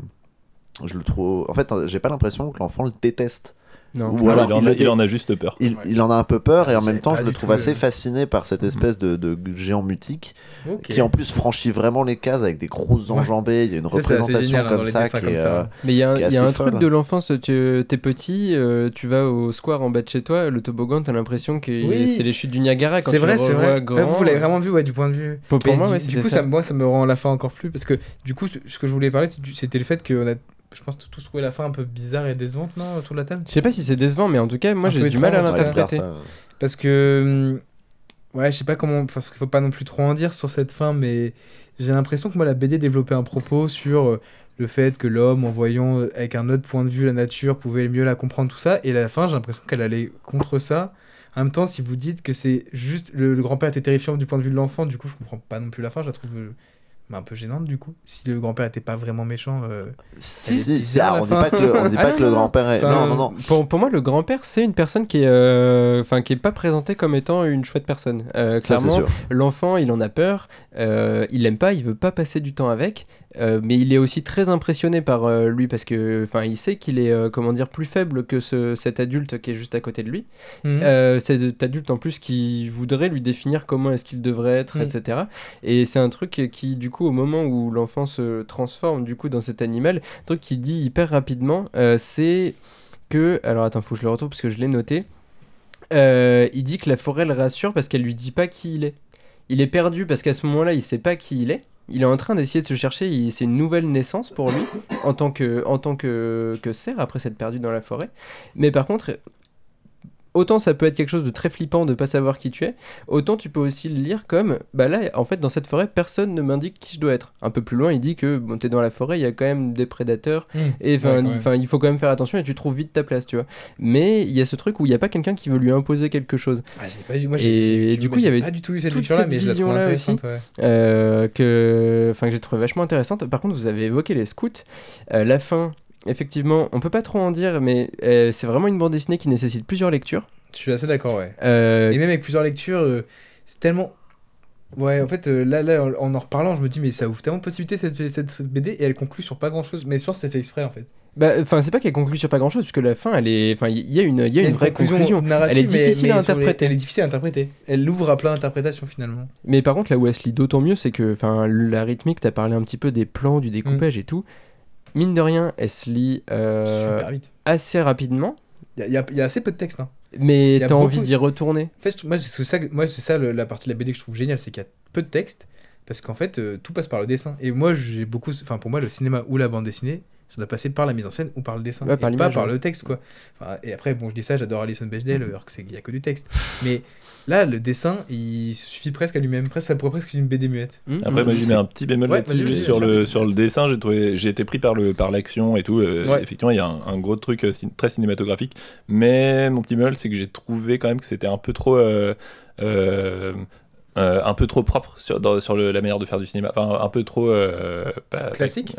Je le trouve. En fait, j'ai pas l'impression que l'enfant le déteste.
Non.
Ou
Non,
alors,
il, en a,
le dé-
il en a juste peur.
Il,
Ouais.
il en a un peu peur et en même temps je le trouve
tout,
assez
euh,
fasciné par cette espèce de, de géant mutique qui en plus franchit vraiment les cases avec des grosses
Ouais.
enjambées. Il y a une représentation
hein,
comme ça qui
comme ça.
euh,
Mais il y a, un- y a truc de l'enfance, tu es petit, euh, tu vas au square en bas de chez toi, le toboggan, t'as l'impression que
Oui.
c'est les chutes du Niagara quand
C'est
tu
vrai, c'est vrai. vous l'avez vraiment vu, ouais, du point de vue.
Pour, moi,
du, coup,
ça.
ça. moi, ça me rend la fin encore plus. Parce que, du coup, ce que je voulais parler, c'était le fait qu'on a, je pense, tous trouvé la fin un peu bizarre et décevante, non, autour de la table
Je sais pas si c'est décevant, mais en tout cas, moi j'ai du mal à l'interpréter.
Parce que. hum, Ouais, je sais pas comment. Parce qu'il faut pas non plus trop en dire sur cette fin, mais j'ai l'impression que moi, la BD développait un propos sur euh, le fait que l'homme, en voyant euh, avec un autre point de vue la nature, pouvait mieux la comprendre, tout ça. Et à la fin, j'ai l'impression qu'elle allait contre ça. En même temps, si vous dites que c'est juste. Le, le grand-père était terrifiant du point de vue de l'enfant, du coup, je comprends pas non plus la fin. Je la trouve. Bah, un peu gênante du coup. Si le grand-père était pas vraiment méchant. euh,
Si, ah, on dit pas que le, on dit
Ah
pas
non,
que le grand-père est. Non, non, non.
Pour, pour moi, le grand-père, c'est une personne qui est, euh, enfin, qui est pas présentée comme étant une chouette personne. Euh, clairement,
sûr.
l'enfant, il en a peur, euh, il l'aime pas, il veut pas passer du temps avec, euh, mais il est aussi très impressionné par euh, lui parce que, enfin, il sait qu'il est, euh, comment dire, plus faible que ce, cet adulte qui est juste à côté de lui.
Mhm.
Cet adulte en plus qui voudrait lui définir comment est-ce qu'il devrait être,
Mm.
etc. Et c'est un truc qui, du coup, au moment où l'enfant se transforme du coup dans cet animal, un truc qui dit hyper rapidement, c'est que, alors attends, faut que je le retrouve parce que je l'ai noté. Il dit que la forêt le rassure parce qu'elle lui dit pas qui il est. Il est perdu parce qu'à ce moment-là, il sait pas qui il est. Il est en train d'essayer de se chercher. C'est une nouvelle naissance pour lui en tant que cerf après s'être perdu dans la forêt. Mais par contre, autant ça peut être quelque chose de très flippant de pas savoir qui tu es, autant tu peux aussi le lire comme bah là en fait dans cette forêt personne ne m'indique qui je dois être. Un peu plus loin, il dit que bon t'es dans la forêt, il y a quand même des prédateurs
Mhm.
et enfin il faut quand même faire attention et tu trouves vite ta place, tu vois. Mais il y a ce truc où il y a pas quelqu'un qui veut lui imposer quelque chose.
Ah, pas du- moi,
Et du coup, il y avait
pas du tout eu cette lecture-là,
cette
mais je la trouve
vision-là
intéressante. ouais.
euh, que, enfin, que j'ai trouvé vachement intéressante. Par contre, vous avez évoqué les scouts. Euh, la fin, effectivement, on peut pas trop en dire, mais euh, c'est vraiment une bande dessinée qui nécessite plusieurs lectures.
Je suis assez d'accord, ouais.
Euh,
Et même avec plusieurs lectures, euh, c'est tellement. Ouais, en fait, là, là, en, en reparlant, je me dis, mais ça ouvre tellement de possibilités cette, cette, cette BD et elle conclut sur pas grand chose. Mais je pense que c'est fait exprès en fait.
bah, enfin, c'est pas qu'elle conclut sur pas grand chose, puisque la fin, elle est, enfin, il y a une, il y a une, vraie conclusion.
narrative,
Elle est difficile
mais
à
les-
interpréter.
Elle est difficile à interpréter. Elle l'ouvre à plein d'interprétations finalement.
Mais par contre, là où elle se lit d'autant mieux, c'est que, enfin, la rythmique, t'as parlé un petit peu des plans, du découpage et tout. Mine de rien, elle se lit euh,
Super vite.
assez rapidement,
Il y a, y y assez peu de texte. Hein.
mais t'as envie d'y retourner.
En fait, moi, c'est ça, moi, ça le- la partie de la BD que je trouve géniale, c'est qu'il y a peu de texte. Parce qu'en fait, euh, tout passe par le dessin. Et moi, j'ai beaucoup. Enfin, pour moi, le cinéma ou la bande dessinée, ça doit passer par la mise en scène ou par le dessin.
Ouais,
et pas par
ouais.
le texte, quoi. Enfin, et après, bon, je dis ça, j'adore Alison Bechdel, alors qu'il n'y a que du texte. Mais là, le dessin, il suffit presque à lui-même. Presque, ça pourrait presque être une BD muette.
Hmm
Après, moi, j'y mets un petit bémol
Ouais,
sur, le,
sûr.
sur le dessin, j'ai trouvé, j'ai été pris par le par l'action et tout. euh,
Ouais.
Effectivement, il y a un, un gros truc euh, cin- très cinématographique. Mais mon petit bémol, c'est que j'ai trouvé quand même que c'était un peu trop. euh, euh, euh, un peu trop propre sur, dans- sur le- la manière de faire du cinéma. Enfin, un peu trop. euh,
Classique?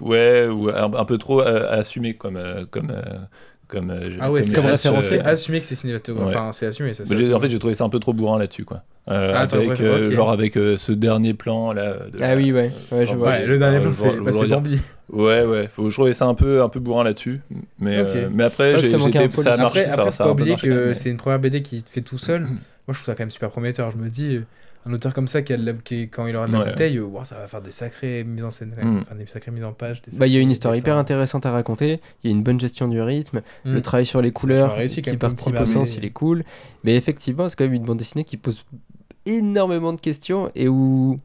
Ouais, ou un, un peu trop euh, assumé comme. comme euh, comme, euh,
Ah ouais,
comme
c'est
comme
reste,
référencé.
c'est assumé que c'est cinématographique.
Ouais.
Enfin, c'est assumé. Ça,
en fait, j'ai trouvé ça un peu trop bourrin là-dessus, quoi. Euh,
Ah, t'as
avec, euh. Genre avec euh, ce dernier plan là. de
Ah oui, ouais, ouais, je
Ouais,
vois.
Ouais, le dernier
euh,
plan, c'est bah. Bambi.
Ouais, ouais. Faut, je trouvais ça un peu, un peu bourrin là-dessus. Mais, euh, mais après, j'ai,
ça
a
de-
marché.
Après,
ça,
après
ça
faut
a
pas oublier que c'est une première BD qui te fait tout seul. Moi, je trouve ça quand même super prometteur. Je me dis, euh, un auteur comme ça, qui a de la- qui, quand il aura de la
Ouais.
bouteille, euh, ouah, ça va faire des sacrées mises en scène.
Mm.
Enfin, des sacrées mises en page. des
Bah, il y a une histoire
dessins.
hyper intéressante à raconter, il y a une bonne gestion du rythme,
Mm.
le travail sur les couleurs
réussi
qui participe au sens, il est cool. Mais effectivement, c'est quand même une bande dessinée qui pose énormément de questions et où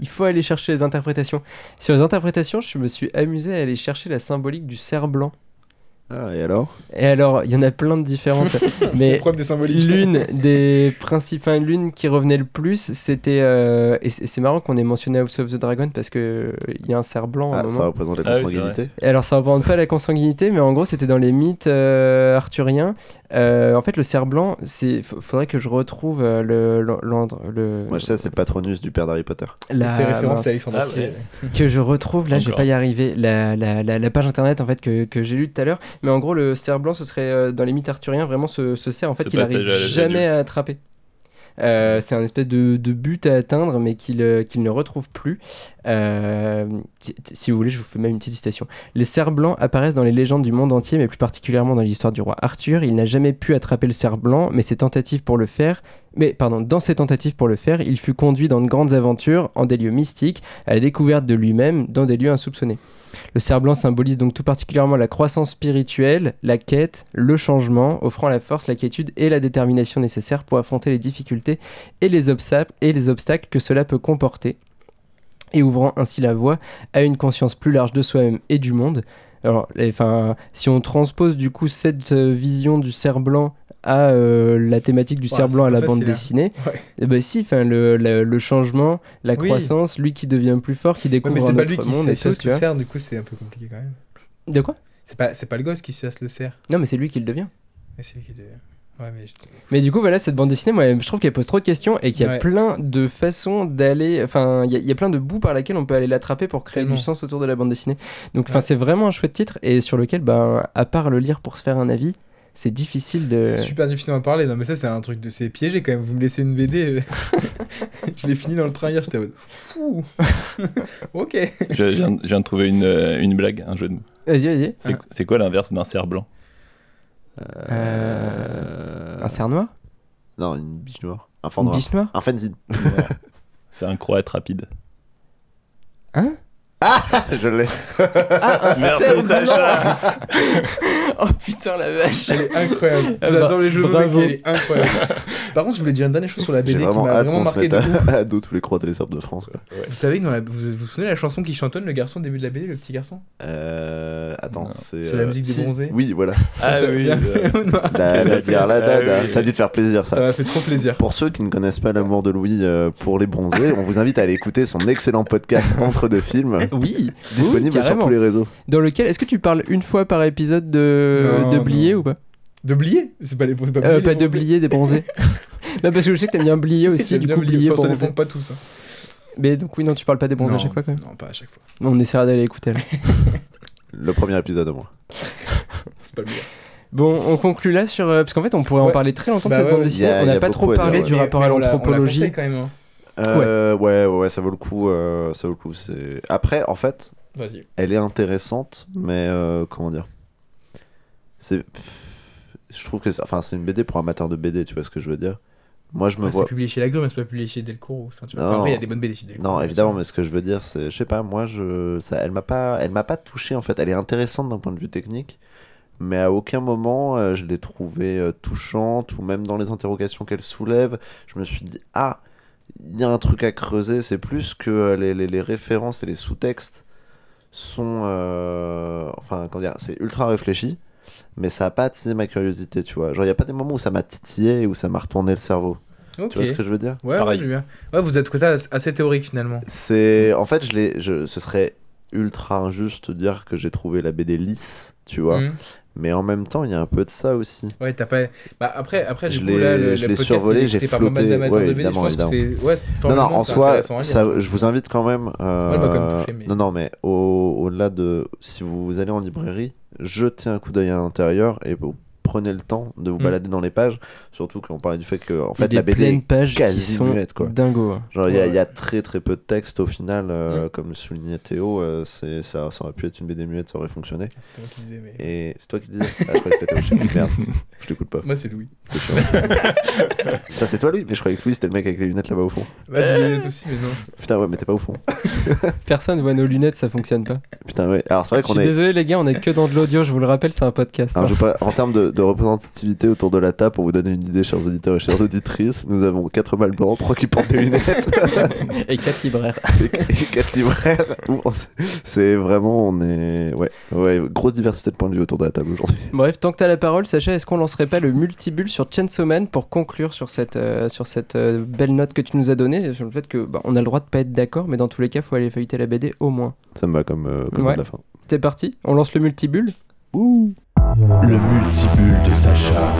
il faut aller chercher les interprétations. Sur les interprétations, je me suis amusé à aller chercher la symbolique du cerf blanc.
Ah, et alors?
Et alors, il y en a plein de différentes. mais l'une des principes, enfin, l'une qui revenait le plus, c'était. euh, et c'est marrant qu'on ait mentionné House of the Dragon parce que il y a un cerf blanc à un
Ah,
moment.
ça représente la
Ah oui,
consanguinité.
Et alors ça représente pas la consanguinité, mais en gros c'était dans les mythes euh, arthuriens. Euh, en fait le cerf blanc, c'est faudrait que je retrouve euh, le l'ordre le,
Moi, je sais, c'est le patronus du père d'Harry Potter.
la
C'est référence à Alexandre
Ah,
Astier.
que je retrouve là,
Encore.
pas y arriver la, la, la, la page internet en fait que, que j'ai lu tout à l'heure. Mais en gros le cerf blanc ce serait euh, dans les mythes arthuriens vraiment ce, ce cerf en fait qu'il arrive jamais à attraper. Euh, c'est un espèce de, but à atteindre, mais qu'il euh, ne retrouve plus. Euh, si vous voulez, je vous fais même une petite citation. Les cerfs blancs apparaissent dans les légendes du monde entier, mais plus particulièrement dans l'histoire du roi Arthur. Il n'a jamais pu attraper le cerf blanc, mais ses tentatives pour le faire. Mais pardon, dans ses tentatives pour le faire, il fut conduit dans de grandes aventures, en des lieux mystiques, à la découverte de lui-même, dans des lieux insoupçonnés. Le cerf blanc symbolise donc tout particulièrement la croissance spirituelle, la quête, le changement, offrant la force, la quiétude et la détermination nécessaires pour affronter les difficultés et les, obstacles et les obstacles que cela peut comporter, et ouvrant ainsi la voie à une conscience plus large de soi-même et du monde. Alors, si on transpose du coup cette euh, vision du cerf blanc à euh, la thématique du
Ouais,
cerf blanc à la
facile,
bande
hein.
dessinée,
Ouais.
et ben si, enfin le, le, le changement, la
Oui.
croissance, lui qui devient plus fort, qui
Ouais,
découvre
mais c'est
un
pas lui qui
monde et tout,
s'assose
tu
le cerf, du coup c'est un peu compliqué quand même.
De quoi?
C'est pas, c'est pas le gosse qui se le cerf.
Non, mais c'est lui qui le devient.
Mais c'est lui qui le- Ouais, mais je-
Mais du coup, voilà, cette bande dessinée, moi, je trouve qu'elle pose trop de questions et qu'il y a
Ouais.
plein de façons d'aller. Enfin, il y, a- il y a plein de bouts par lesquels on peut aller l'attraper pour créer
Tellement.
du sens autour de la bande dessinée. Donc, enfin,
Ouais.
c'est vraiment un chouette titre et sur lequel, ben, à part le lire pour se faire un avis, c'est difficile de.
C'est super difficile d'en parler. Non, mais ça, c'est un truc de. C'est piégé quand même. Vous me laissez une BD. je l'ai fini dans le train hier. J'étais en mode. Ouh. ok.
Je, je viens, je viens de trouver une, euh, une blague, un jeu de mots.
Vas-y, vas-y.
C'est
Ah.
quoi l'inverse d'un cerf blanc
Euh, Un cerf noir
Non, une biche noire. Un fort
Une
noir.
biche noire
Un fanzine.
C'est un croate rapide.
Hein
Je l'ai.
Ah, un
Merci,
cerf
Sacha.
Oh putain, la vache
Elle est incroyable.
Ah,
J'adore
bah,
les jeux de mots, Elle est incroyable. Par contre, je voulais dire une dernière chose sur la BD qui
vraiment
m'a vraiment marqué de ouf.
à, à dos tous les les serbes de France. Quoi.
Vous savez, dans la... vous, vous vous souvenez de la chanson qui chantonne le garçon au début de la BD, le petit garçon?
Euh, attends, c'est.
C'est la
euh,
musique des
si,
bronzés
Oui, voilà.
Ah oui. Euh,
La, la la
Ah oui,
Ça a dû te faire plaisir,
Ça
ça.
m'a fait trop plaisir.
Pour ceux qui ne connaissent pas l'amour de Louis euh, pour les bronzés, on vous invite à aller écouter son excellent podcast Entre deux films,
Oui,
disponible
oui,
sur tous les réseaux.
Dans lequel, est-ce que tu parles une fois par épisode de,
Non,
de
non.
blier ou pas?
De blier C'est pas les pas
Euh, Pas
les
de
bronzés.
blier, des bronzés. non, parce que je sais que t'aimes bien blier aussi, du
bien
coup,
blier.
blier,
Enfin, ça dépend pas tous. hein.
Mais donc, oui, non, tu parles pas des bronzés à chaque fois quand même.
Non, pas à chaque fois.
On essaiera d'aller écouter là.
Le premier épisode au moins.
C'est pas le meilleur.
Bon, on conclut là sur. euh, parce qu'en fait, on pourrait en parler très longtemps
Bah
de cette
ouais,
bande dessinée. On n'a pas trop parlé
dire,
du rapport
Mais
à l'anthropologie.
quand même. hein.
Euh, ouais. ouais, ouais, ça vaut le coup. euh, ça vaut le coup. C'est... Après, en fait,
Vas-y.
elle est intéressante, mais euh, comment dire? C'est. Je trouve que c'est... Enfin, c'est une BD pour amateurs de BD, tu vois ce que je veux dire? Moi, je me
Ah,
vois.
C'est publié chez Lagrume, mais c'est pas publié chez Delcourt. Enfin, tu vois.
Non.
Après, il y a des bonnes BD chez Delcourt.
Non, évidemment, mais ce que je veux dire, c'est, je sais pas, moi, je, ça, elle m'a pas, elle m'a pas touché en fait. Elle est intéressante d'un point de vue technique, mais à aucun moment euh, je l'ai trouvée euh, touchante ou même dans les interrogations qu'elle soulève, je me suis dit ah, il y a un truc à creuser. C'est plus que euh, les, les- les références et les sous-textes sont, euh, enfin, comment dire, c'est ultra réfléchi. Mais ça a pas attisé ma curiosité, tu vois. Genre, il y a pas des moments où ça m'a titillé et où ça m'a retourné le cerveau. Tu vois ce que je veux dire?
Ouais, ouais,
Pareil.
bien. Ouais, vous êtes que ça assez théorique finalement.
C'est en fait je l'ai je ce serait ultra injuste de dire que j'ai trouvé la BD lisse, tu vois,
Mhm.
Mais en même temps, il y a un peu de ça aussi.
Ouais, t'as pas. Bah après, après du
Je
coup,
l'ai- je l'ai survolé, j'ai flotté. Ouais,
de BD, je
évidemment,
que. Ouais,
Non non, en soi, ça, je vous invite quand même euh,
Ouais, elle m'a quand même touché, mais-
Non non, mais au- au-delà de si vous allez en librairie, jetez un coup d'œil à l'intérieur et prenez le temps de vous
Mm.
balader dans les pages, surtout qu'on parlait du fait que en
Il y a
fait la BD
qui
quasi
sont
muette, quoi.
dingo. hein.
Genre, il y, a-
Ouais.
il y a très très peu de texte au final, euh,
Mm.
comme le soulignait Théo, euh, c'est, ça, ça aurait pu être une BD muette, ça aurait fonctionné.
C'est moi qui disais, mais.
Et c'est toi qui le disais Ah, je croyais que c'était merde, je t'écoute pas.
Moi, c'est Louis.
c'est chiant. Putain, c'est toi lui Mais je croyais que lui c'était le mec avec les lunettes là-bas au fond.
Ouais, j'ai les lunettes aussi, mais non.
Putain, ouais, mais t'es pas au fond.
Personne voit nos lunettes, ça fonctionne pas.
Putain, ouais. Alors c'est vrai
Je
qu'on
suis
est.
désolé, les gars, on est que dans de l'audio, je vous le rappelle, c'est un podcast.
Alors,
hein.
je veux pas- en termes de, de représentativité autour de la table, pour vous donner une idée, chers auditeurs et chères auditrices, nous avons 4 mâles blancs, 3 qui portent des lunettes
Et quatre libraires.
et 4 libraires. Ouh, C'est vraiment, on est. Ouais, ouais, grosse diversité de points de vue autour de la table aujourd'hui.
Bref, tant que t'as la parole, Sacha, est-ce qu'on lancerait pas le multibulle sur Chainsaw Man pour conclure sur cette, euh, sur cette euh, belle note que tu nous as donnée Sur le fait que bah, on a le droit de pas être d'accord, mais dans tous les cas, faut aller feuilleter la BD au moins.
Ça me va comme, euh, comme mot
Ouais.
de la fin.
C'est parti, on lance le multibulle
Le multibulle de Sacha.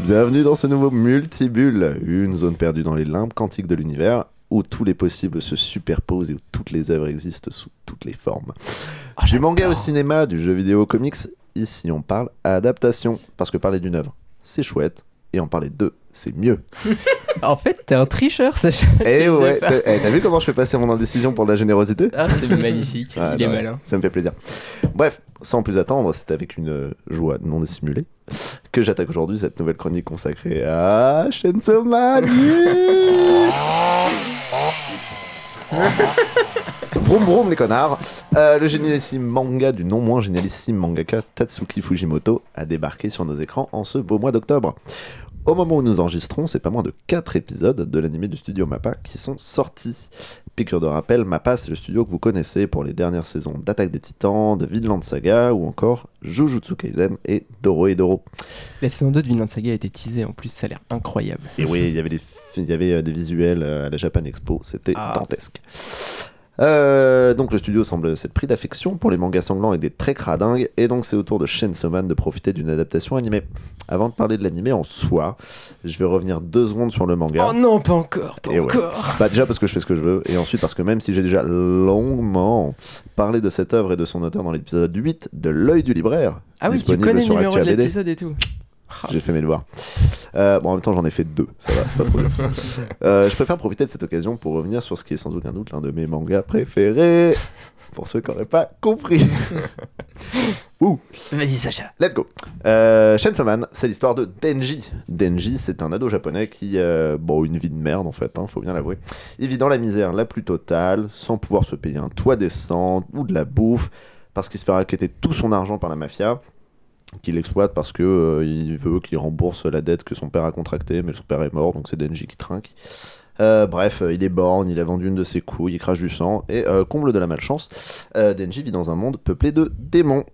Bienvenue dans ce nouveau Multibulle, une zone perdue dans les limbes quantiques de l'univers où tous les possibles se superposent et où toutes les œuvres existent sous toutes les formes. du manga au cinéma, du jeu vidéo au comics, ici on parle adaptation, parce que parler d'une œuvre, c'est chouette. Et en parler de deux, c'est mieux.
En fait, t'es un tricheur, Sacha.
Et ouais, t'as eh, t'as vu comment je fais passer mon indécision pour de la générosité?
Ah, c'est magnifique.
Ouais,
Il est malin.
Ça me fait plaisir. Bref, sans plus attendre, c'est avec une joie non dissimulée que j'attaque aujourd'hui cette nouvelle chronique consacrée à Chainsaw Man. Vroom vroom les connards Euh, Le génialissime manga du non moins génialissime mangaka Tatsuki Fujimoto a débarqué sur nos écrans en ce beau mois d'octobre. Au moment où nous enregistrons, c'est pas moins de 4 épisodes de l'animé du studio Mappa qui sont sortis. Piqûre de rappel, Mappa c'est le studio que vous connaissez pour les dernières saisons d'Attaque des Titans, de Vinland Saga ou encore Jujutsu Kaisen et Doro et Doro.
La saison 2 de Vinland Saga a été teasée, en plus, ça a l'air incroyable.
Et oui, il y avait des, il y avait euh, des visuels euh, à la Japan Expo, c'était
Ah.
dantesque. Euh, donc le studio semble s'être pris d'affection pour les mangas sanglants et des traits cradingues, et donc c'est au tour de Chainsaw Man de profiter d'une adaptation animée. Avant de parler de l'animé en soi, je vais revenir deux secondes sur le manga.
Oh non, pas encore, pas
Et ouais.
encore.
Bah déjà parce que je fais ce que je veux, et ensuite parce que même si j'ai déjà longuement parlé de cette œuvre et de son auteur dans l'épisode 8 de L'œil du libraire,
Ah oui, tu
disponible
connais le
sur
numéro de l'épisode et tout.
j'ai fait mes devoirs. Euh, bon, en même temps, j'en ai fait deux, ça va, c'est pas trop dur. Euh, je préfère profiter de cette occasion pour revenir sur ce qui est sans aucun doute l'un de mes mangas préférés. Pour ceux qui n'auraient pas compris. Ouh,
Vas-y, Sacha.
let's go. Euh, Chainsaw Man, c'est l'histoire de Denji. Denji, c'est un ado japonais qui, euh, bon, une vie de merde en fait, hein, faut bien l'avouer. Il vit dans la misère la plus totale, sans pouvoir se payer un toit décent ou de la bouffe, parce qu'il se fait raqueter tout son argent par la mafia, qu'il exploite parce que euh, il veut qu'il rembourse la dette que son père a contractée, mais son père est mort, donc c'est Denji qui trinque. Euh, bref, euh, il est borgne, il a vendu une de ses couilles, il crache du sang, et comble de la malchance, Denji vit dans un monde peuplé de démons.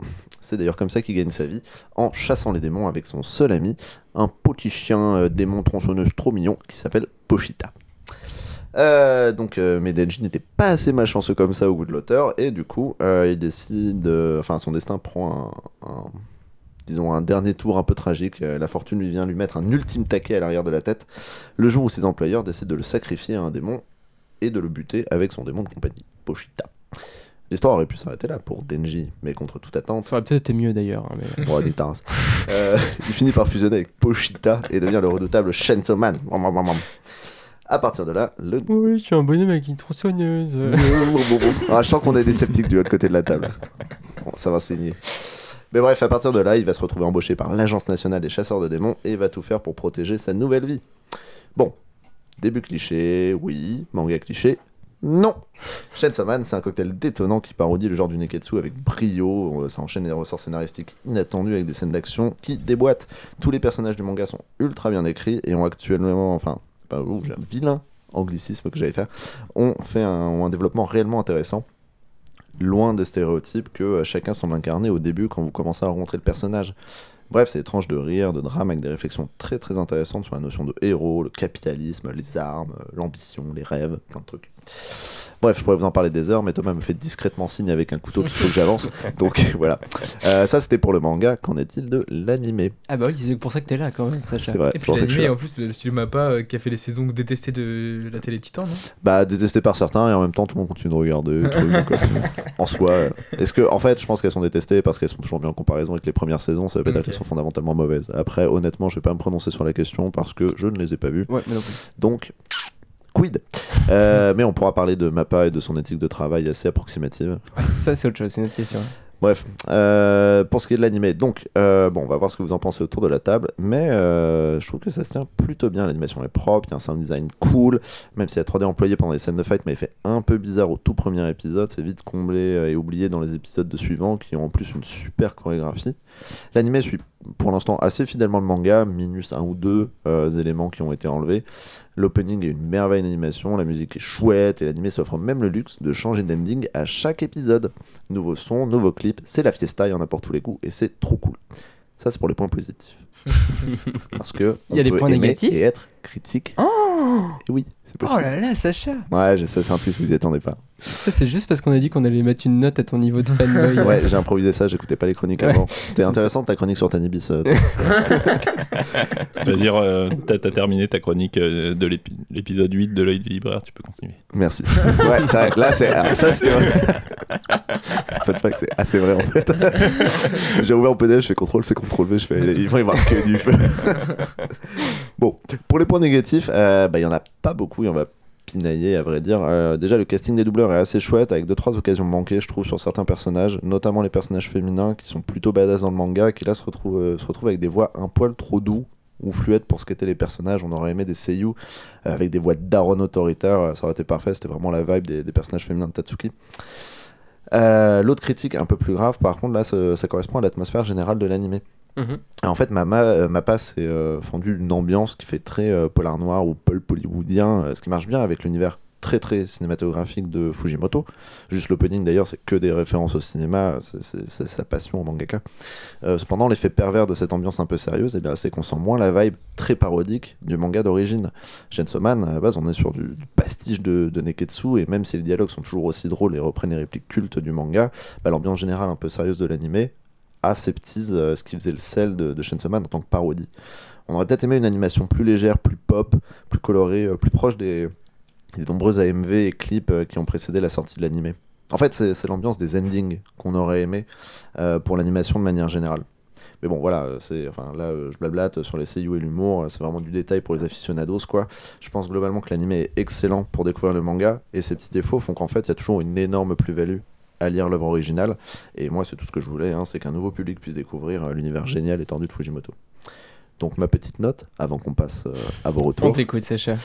C'est d'ailleurs comme ça qu'il gagne sa vie, en chassant les démons avec son seul ami, un petit chien démon tronçonneuse trop mignon qui s'appelle Pochita. Donc, mais Denji n'était pas assez malchanceux comme ça au goût de l'auteur, et du coup, il décide, enfin, son destin prend un- disons, un dernier tour un peu tragique. Euh, la fortune lui vient lui mettre un ultime taquet à l'arrière de la tête, le jour où ses employeurs décident de le sacrifier à un démon et de le buter avec son démon de compagnie, Pochita. L'histoire aurait pu s'arrêter là pour Denji, mais contre toute attente,
Ça aurait peut-être été mieux d'ailleurs. hein, mais...
Bon. Euh, il finit par fusionner avec Pochita et devient le redoutable Chainsaw Man. À partir de là, le.
Oui, je suis un bonhomme avec une tronçonneuse.
Ah, je sens qu'on est des sceptiques du l'autre côté de la table. Bon, ça va saigner. Mais bref, à partir de là, il va se retrouver embauché par l'Agence nationale des chasseurs de démons et va tout faire pour protéger sa nouvelle vie. Bon, début cliché, oui, manga cliché, non. Chainsaw c'est un cocktail détonnant qui parodie le genre du neketsu avec brio. Euh, Ça enchaîne des ressorts scénaristiques inattendus avec des scènes d'action qui déboîtent. Tous les personnages du manga sont ultra bien écrits et ont actuellement, enfin, pas ouh, j'ai un vilain anglicisme que j'allais faire, ont fait un développement réellement intéressant. Loin des stéréotypes que euh, chacun semble incarner au début quand vous commencez à rencontrer le personnage. Bref, c'est tranches de rire, de drame avec des réflexions très très intéressantes sur la notion de héros, le capitalisme, les armes, euh, l'ambition, les rêves, plein de trucs. Bref, je pourrais vous en parler des heures, mais Thomas me fait discrètement signe avec un couteau qu'il faut que j'avance. Donc voilà. Euh, ça, c'était pour le manga. Qu'en est-il de l'animé?
Ah bah oui, c'est pour ça que t'es là quand même, Sacha.
C'est vrai,
Et
c'est
puis
pour ça que je suis
l'animé, en plus, le studio Mappa euh, qui a fait les saisons détestées de la télé Titan, non?
Bah, détesté par certains et en même temps, tout le monde continue de regarder. le truc, donc, euh, en soi, euh, est-ce que, en fait, je pense qu'elles sont détestées parce qu'elles sont toujours bien en comparaison avec les premières saisons. Ça veut pas dire qu'elles sont fondamentalement mauvaises. Après, honnêtement, je vais pas me prononcer sur la question parce que je ne les ai pas vues.
Ouais, mais non plus.
Donc, quid Euh, Mais on pourra parler de Mappa et de son éthique de travail assez approximative.
Ça, c'est autre chose, c'est une autre question.
Bref, euh, pour ce qui est de l'animé, donc, euh, bon, on va voir ce que vous en pensez autour de la table, mais euh, je trouve que ça se tient plutôt bien, l'animation est propre, il y a un sound design cool, même si la 3D employée pendant les scènes de fight m'avait fait un peu bizarre au tout premier épisode, c'est vite comblé et oublié dans les épisodes de suivants, qui ont en plus une super chorégraphie. L'animé suit pour l'instant assez fidèlement le manga, minus un ou deux éléments qui ont été enlevés. L'opening est une merveille d'animation, la musique est chouette et l'animé s'offre même le luxe de changer d'ending à chaque épisode. Nouveau son, nouveau clip, c'est la fiesta, il y en a pour tous les coups et c'est trop cool. Ça c'est pour les points positifs. Parce que
Il y a
on
des
peut
points
aimer
négatifs
et être critique
Oh
Et oui, c'est
Oh là là, Sacha
Ouais, je sais, c'est un twist, vous y attendez pas.
Ça, c'est juste parce qu'on a dit qu'on allait mettre une note à ton niveau de fanboy.
Ouais, j'ai improvisé ça, j'écoutais pas les chroniques
Ouais.
avant. C'était intéressant ta chronique sur Tanibis. euh, toi.
Vas-y, euh, t'as t'as terminé ta chronique euh, de l'épi- l'épisode 8 de l'œil du libraire, tu peux continuer.
Merci. Ouais, c'est vrai. Là, c'est alors, ça, c'était vrai. en fait, pas que c'est assez vrai en fait. J'ai ouvert mon PDF, je fais contrôle, c'est contrôle V, je fais il va y avoir que du feu. bon, pour les points négatifs, euh, bah, il y en a pas beaucoup, on va pinailler à vrai dire. Euh, déjà, le casting des doubleurs est assez chouette, avec deux trois occasions manquées, je trouve, sur certains personnages, notamment les personnages féminins qui sont plutôt badass dans le manga, qui là se retrouvent, euh, avec des voix un poil trop doux ou fluettes pour ce qu'étaient les personnages. On aurait aimé des seiyuu euh, avec des voix daron autoritaires, ça aurait été parfait, c'était vraiment la vibe des, personnages féminins de Tatsuki. L'autre critique un peu plus grave, par contre, là, ça, ça correspond à l'atmosphère générale de l'animé.
Mhm.
En fait, Mama, euh, Mappa s'est euh, fendu une ambiance qui fait très euh, polar noir ou pulp euh, ce qui marche bien avec l'univers très très cinématographique de Fujimoto. Juste l'opening d'ailleurs, c'est que des références au cinéma, c'est- sa passion au mangaka. Euh, cependant, l'effet pervers de cette ambiance un peu sérieuse, eh c'est qu'on sent moins la vibe très parodique du manga d'origine. Chainsaw Man, à la base, on est sur du, pastiche de, de Neketsu, et même si les dialogues sont toujours aussi drôles et reprennent les répliques cultes du manga, bah, l'ambiance générale un peu sérieuse de l'animé aseptise euh, ce qui faisait le sel de, de Chainsaw Man en tant que parodie. On aurait peut-être aimé une animation plus légère, plus pop, plus colorée, euh, plus proche des, nombreuses AMV et clips euh, qui ont précédé la sortie de l'animé. En fait, c'est l'ambiance des endings qu'on aurait aimé pour l'animation de manière générale. Mais bon, voilà, c'est, enfin, là, je blablate sur les seiyuu et l'humour, c'est vraiment du détail pour les aficionados, quoi. Je pense globalement que l'animé est excellent pour découvrir le manga, et ses petits défauts font qu'en fait, il y a toujours une énorme plus-value à lire l'œuvre originale. Et moi, c'est tout ce que je voulais, hein, c'est qu'un nouveau public puisse découvrir euh, l'univers génial étendu de Fujimoto. Donc ma petite note, avant qu'on passe euh, à vos
On
retours,
t'écoute, Sacha.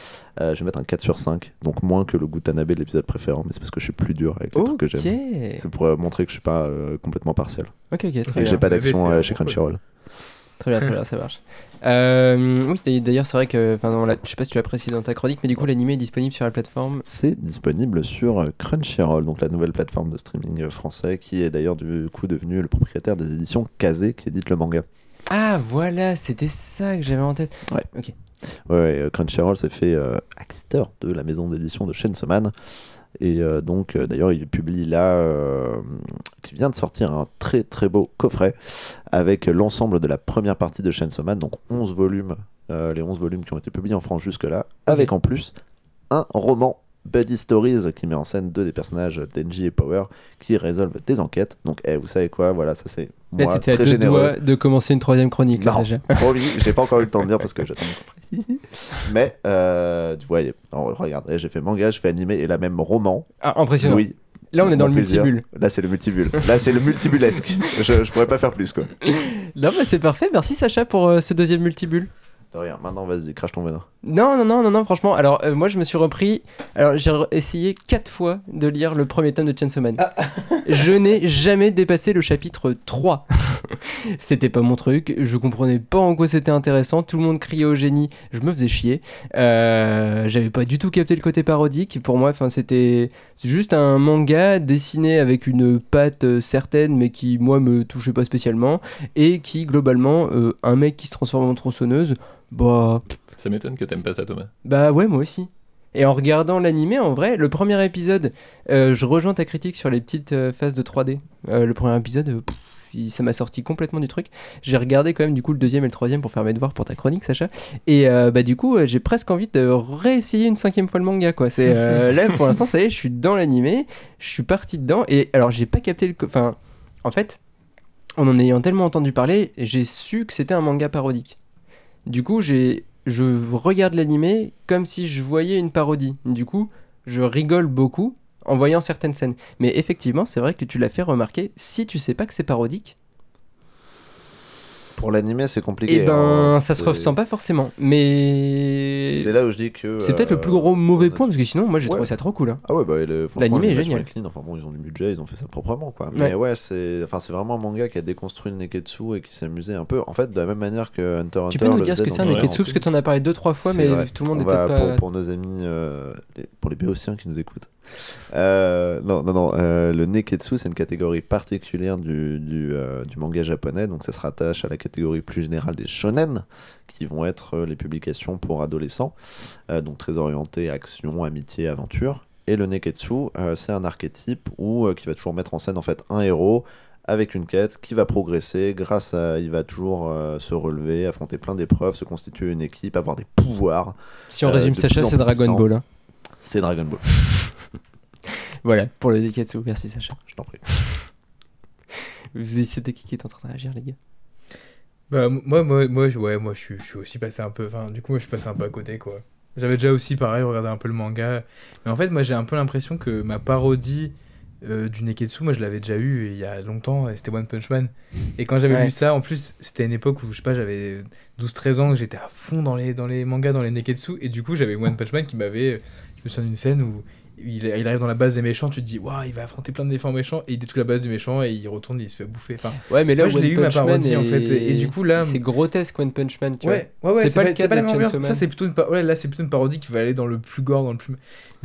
euh, je vais mettre un 4 sur 5, donc moins que le Gutanabe de l'épisode préférant, mais c'est parce que je suis plus dur avec les trucs que j'aime. C'est pour euh, montrer que je suis pas euh, complètement partiel.
Ok, ok, très
Et
bien.
j'ai pas d'action euh, chez Crunchyroll.
Très bien, très bien, ça marche. Euh, oui, d'ailleurs- c'est vrai que, enfin, non, là, je sais pas si tu l'as précisé dans ta chronique, mais du coup, l'animé est disponible sur la plateforme.
C'est disponible sur Crunchyroll, donc la nouvelle plateforme de streaming français, qui est d'ailleurs du coup devenu le propriétaire des éditions Kazé, qui édite le manga.
Ah, voilà, c'était ça que j'avais en tête.
Ouais, ouais, euh, Crunchyroll s'est fait euh, acquisiteur de la maison d'édition de Chainsaw Man. Et euh, donc, euh, d'ailleurs, il publie là, euh, qui vient de sortir un très très beau coffret avec l'ensemble de la première partie de Chainsaw Man, donc 11 volumes, les 11 volumes qui ont été publiés en France jusque-là, avec en plus un roman Buddy Stories qui met en scène deux des personnages, Denji et Power, qui résolvent des enquêtes. Donc, eh, vous savez quoi, voilà, ça c'est
Là,
moi,
t'étais à
très
deux
généreux.
de commencer une troisième chronique, là,
Non.
Sacha.
Promis, j'ai pas encore eu le temps de dire parce que j'attends. Mais, euh, tu vois, alors, regarde, eh, j'ai fait manga, j'ai fait animé et là même roman.
Ah, impressionnant.
Oui.
Là, on est dans le
plaisir.
multibule.
Là, c'est le multibule. Là, c'est le multibulesque. je, je pourrais pas faire plus, quoi.
Non, bah, c'est parfait. Merci, Sacha, pour euh, ce deuxième multibule.
De rien. Maintenant, vas-y, crache ton venin.
Non, non, non, non, non, franchement. Alors, euh, moi, je me suis repris. Alors, j'ai essayé quatre fois de lire le premier tome de Chainsaw Man. je n'ai jamais dépassé le chapitre 3. c'était pas mon truc. Je comprenais pas en quoi c'était intéressant. Tout le monde criait au génie. Je me faisais chier. Euh, J'avais pas du tout capté le côté parodique. Pour moi, enfin, c'était juste un manga dessiné avec une patte euh, certaine, mais qui, moi, me touchait pas spécialement. Et qui, globalement, euh, un mec qui se transforme en tronçonneuse. Bah,
Ça m'étonne que t'aimes pas ça, Thomas.
bah ouais, moi aussi. Et en regardant l'animé, en vrai, le premier épisode, euh, je rejoins ta critique sur les petites euh, phases de 3D. Euh, le premier épisode, pff, il- ça m'a sorti complètement du truc. J'ai regardé quand même du coup le deuxième et le troisième pour faire mes devoirs pour ta chronique, Sacha. Et euh, bah du coup, euh, j'ai presque envie de réessayer une cinquième fois le manga, quoi. C'est euh, là pour l'instant, ça y est, je suis dans l'animé, je suis parti dedans. Et alors, j'ai pas capté le, co- enfin, en fait, en en ayant tellement entendu parler, j'ai su que c'était un manga parodique. Du coup, j'ai je regarde l'animé comme si je voyais une parodie. Du coup, je rigole beaucoup en voyant certaines scènes. Mais effectivement, c'est vrai que tu l'as fait remarquer, si tu sais pas que c'est parodique,
Pour l'animé, c'est compliqué.
eh ben
hein.
ça se ressent pas forcément. Mais
C'est là où je dis que.
c'est peut-être le
euh,
plus gros mauvais point parce que sinon, moi j'ai
Ouais.
trouvé ça trop cool. hein.
Ah ouais, bah,
L'animé est génial.
clean. Enfin bon, ils ont du budget, ils ont fait ça proprement, quoi. Mais ouais, c'est enfin, c'est vraiment un manga qui a déconstruit le Neketsu et qui s'amusait un peu. En fait, de la même manière que Hunter Hunter.
Tu peux nous dire ce que c'est un Neketsu parce que tu en as parlé deux trois fois, mais tout le monde
va-
peut-être pas.
pour, nos amis, euh, pour les béotiens qui nous écoutent. Euh, non, non, non. euh, le Neketsu, c'est une catégorie particulière du, du, euh, du manga japonais. Donc, ça se rattache à la catégorie plus générale des shonen, qui vont être les publications pour adolescents, donc très orientées action, amitié, aventure. Et le neketsu, c'est un archétype où, qui va toujours mettre en scène en fait un héros avec une quête qui va progresser grâce à il va toujours euh, se relever, affronter plein d'épreuves, se constituer une équipe, avoir des pouvoirs.
Si on
Euh,
résume Sacha,
en
c'est Dragon. Ball. hein.
C'est Dragon Ball.
Voilà, pour le Neketsu. Merci Sacha.
Je t'en prie.
Vous c'était qui qui est en train de réagir, les gars?
Bah, moi, moi, moi, je- ouais, moi je, suis, je suis aussi passé un peu. Enfin, du coup, moi, je suis passé un peu à côté, quoi. J'avais déjà aussi, pareil, regardé un peu le manga. Mais en fait, moi, j'ai un peu l'impression que ma parodie euh, du Neketsu, moi, je l'avais déjà eu il y a longtemps, et c'était One Punch Man. Et quand j'avais
Ouais.
lu ça, en plus, c'était une époque où, je sais pas, j'avais 12-13 ans, que j'étais à fond dans les, dans les mangas, dans les Neketsu. Et du coup, j'avais One Punch Man qui m'avait. Je me souviens d'une scène où. Il, il arrive dans la base des méchants, tu te dis, waouh, il va affronter plein de défends méchants, et il détruit la base des méchants, et il retourne, et il se fait bouffer. Enfin,
Ouais, mais là,
Moi, je l'ai eu, ma parodie, en fait, et- et du coup, là-
C'est grotesque, One Punch Man, tu
Ouais, ouais, ouais,
C'est pas
pas,
le cas de
la. Ça, c'est plutôt une pa- ouais, là, c'est plutôt une parodie qui va aller dans le plus gore, dans le plus.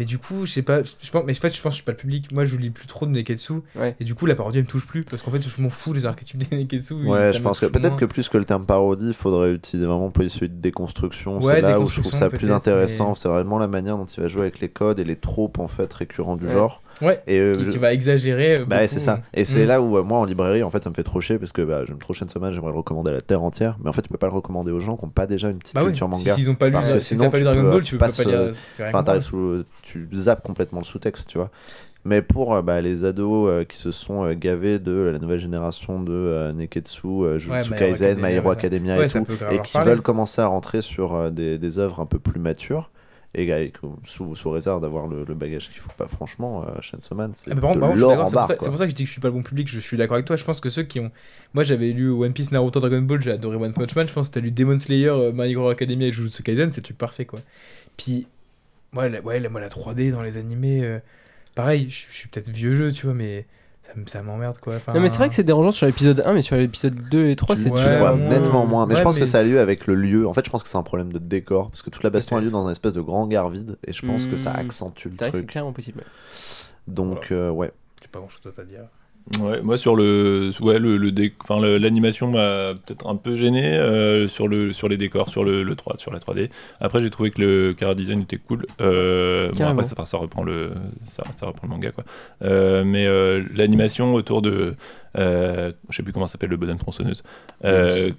Mais du coup, je sais pas, je pense, mais en fait, je pense que je suis pas le public. Moi, je lis plus trop de Neketsu.
Ouais.
Et du coup, la parodie, elle me touche plus. Parce qu'en fait, je m'en fous des archétypes des Neketsu.
Ouais, je pense que peut-être que plus que le terme parodie, il faudrait utiliser vraiment pour celui de déconstruction.
Ouais,
c'est là où je trouve ça plus intéressant.
mais-
C'est vraiment la manière dont il va jouer avec les codes et les tropes en fait récurrents du
Ouais.
genre.
Ouais,
Et euh,
qui,
je-
qui va exagérer. euh,
Bah c'est ça. Et c'est
Mm.
là où euh, moi en librairie en fait ça me fait trop chier parce que bah, j'aime trop Chainsaw j'aimerais le recommander à la terre entière, mais en fait tu peux pas le recommander aux gens qui ont pas déjà une petite
Bah oui,
culture
si
manga.
s'ils ont pas lu,
Parce que
si
sinon,
pas lu Dragon Ball,
tu
peux pas lire.
Enfin, t'arrives sous, tu zappes complètement le sous-texte, tu vois. Mais pour euh, bah, les ados euh, qui se sont euh, gavés de la nouvelle génération de Neketsu, Jujutsu
Ouais,
Kaisen, My
Academia,
Hero. Academia
Ouais,
et tout, et qui
parler.
veulent commencer à rentrer sur des, des œuvres un peu plus matures, et avec- sous, sous réserve d'avoir le, le bagage qu'il faut pas, franchement, euh, Chainsaw Man, c'est
Ah,
de l'or en barre.
c'est pour ça que je dis que je suis pas le bon public, je suis d'accord avec toi. Je pense que ceux qui ont. Moi j'avais lu One Piece, Naruto, Dragon Ball, j'ai adoré One Punch Man. Je pense que t'as lu Demon Slayer, euh, My Hero Academia et Jujutsu Kaisen, c'est le truc parfait quoi. Puis, moi, la, ouais, la, moi, la 3D dans les animés, euh, pareil, je je suis peut-être vieux jeu, tu vois, mais ça, m'emmerde quoi. Enfin,
Non, mais c'est vrai que c'est dérangeant sur l'épisode 1, mais sur l'épisode 2 et 3,
tu,
c'est
tu
Ouais,
le vois
moins.
nettement moins. Mais je pense que ça a lieu avec le lieu. En fait, je pense que c'est un problème de décor. Parce que toute la baston a lieu dans un espèce de grand gare vide. Et je pense que ça
Hmm.
accentue le
que c'est
truc.
clairement possible.
Donc, euh, ouais.
J'ai pas grand chose à dire.
Ouais, moi sur le, ouais, le, le l'animation m'a peut-être un peu gêné euh, sur le, sur les décors, sur le, le 3, sur la 3D. Après j'ai trouvé que le chara design était cool. Euh, bon, après ça, reprend le, ça, ça reprend le manga quoi. Euh, mais l'animation autour de, je sais plus comment ça s'appelle le bonhomme tronçonneuse,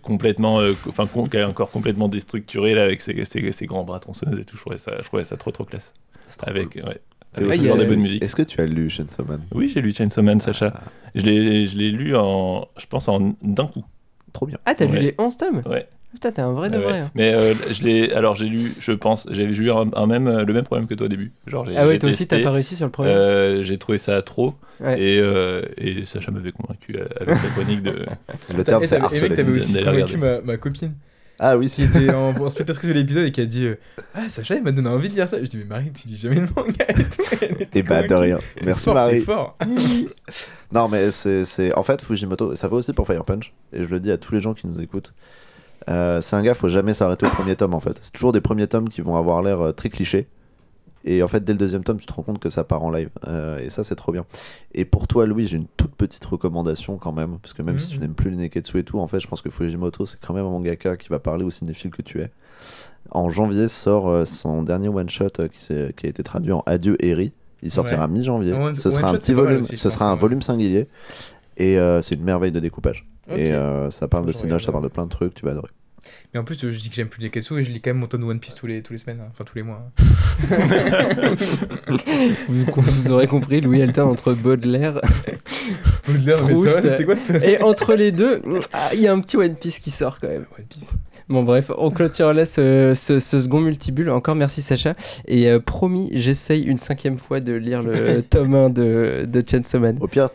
complètement, enfin qui est encore complètement déstructuré là avec ses, ses, ses grands bras tronçonneuses et tout. Je trouvais ça, je trouvais ça trop trop classe. Avec, ouais,
Théo,
avec toujours
a-
des bonnes musiques.
Est-ce que tu as lu Chainsaw Man?
Oui, j'ai lu Chainsaw Man, Sacha.
Ah,
Je l'ai, je l'ai lu en, je pense en d'un coup.
Trop bien.
Ah, t'as lu les 11 tomes?
Ouais.
Putain, t'es un vrai de
Ouais,
vrai.
ouais.
hein.
Mais euh, je l'ai, alors j'ai lu, je pense, j'avais eu un, un même, le même problème que toi au début. Genre, j'ai,
Ah ouais,
j'ai
toi aussi, t'as pas réussi sur le premier.
euh, j'ai trouvé ça trop
Ouais.
et, euh, et Sacha m'avait convaincu euh, avec sa chronique de.
Le terme, c'est
mec, t'avais aussi convaincu ma copine
Ah oui,
qui était en, en spectatrice de l'épisode et qui a dit euh, Ah, Sacha, il m'a donné envie de lire ça. Je dis Mais Marie, tu lis jamais de manga et tout.
Bah de rien. Merci
fort,
Marie.
fort.
Non, mais c'est, En fait, Fujimoto, ça vaut aussi pour Fire Punch. Et je le dis à tous les gens qui nous écoutent. Euh, c'est un gars, faut jamais s'arrêter au premier tome en fait. C'est toujours des premiers tomes qui vont avoir l'air euh, très clichés. Et en fait, dès le deuxième tome, tu te rends compte que ça part en live. Euh, et ça, c'est trop bien. Et pour toi, Louis, j'ai une petite recommandation quand même. Parce que même si tu
Mhm.
n'aimes plus les Neketsu et tout, en fait, je pense que Fujimoto, c'est quand même un mangaka qui va parler aux cinéphiles que tu es. En janvier sort euh, son dernier one-shot euh, qui, qui a été traduit en Adieu Eri. Il sortira
Ouais.
mi-janvier. Ce sera un petit volume.
aussi,
ce sera un
ouais.
volume singulier. Et euh, c'est une merveille de découpage. Et euh, ça parle de
Je
Sinoche, ça parle de plein de trucs, tu vas adorer.
Mais en plus, je dis que j'aime plus les Ketsu et je lis quand même mon tonne One Piece tous les, tous les semaines, hein. enfin tous les mois. hein.
vous, vous aurez compris, Louis Altin entre Baudelaire
Baudelaire, mais
Proust.
c'était quoi ce
et entre les deux, ah, il y a un petit One Piece qui sort quand même.
One Piece
Bon bref, on clôture là ce, ce- ce second multibulle. Encore merci Sacha. Et euh, promis, j'essaye une cinquième fois de lire le tome 1 de, de Chainsaw Man.
Au pire,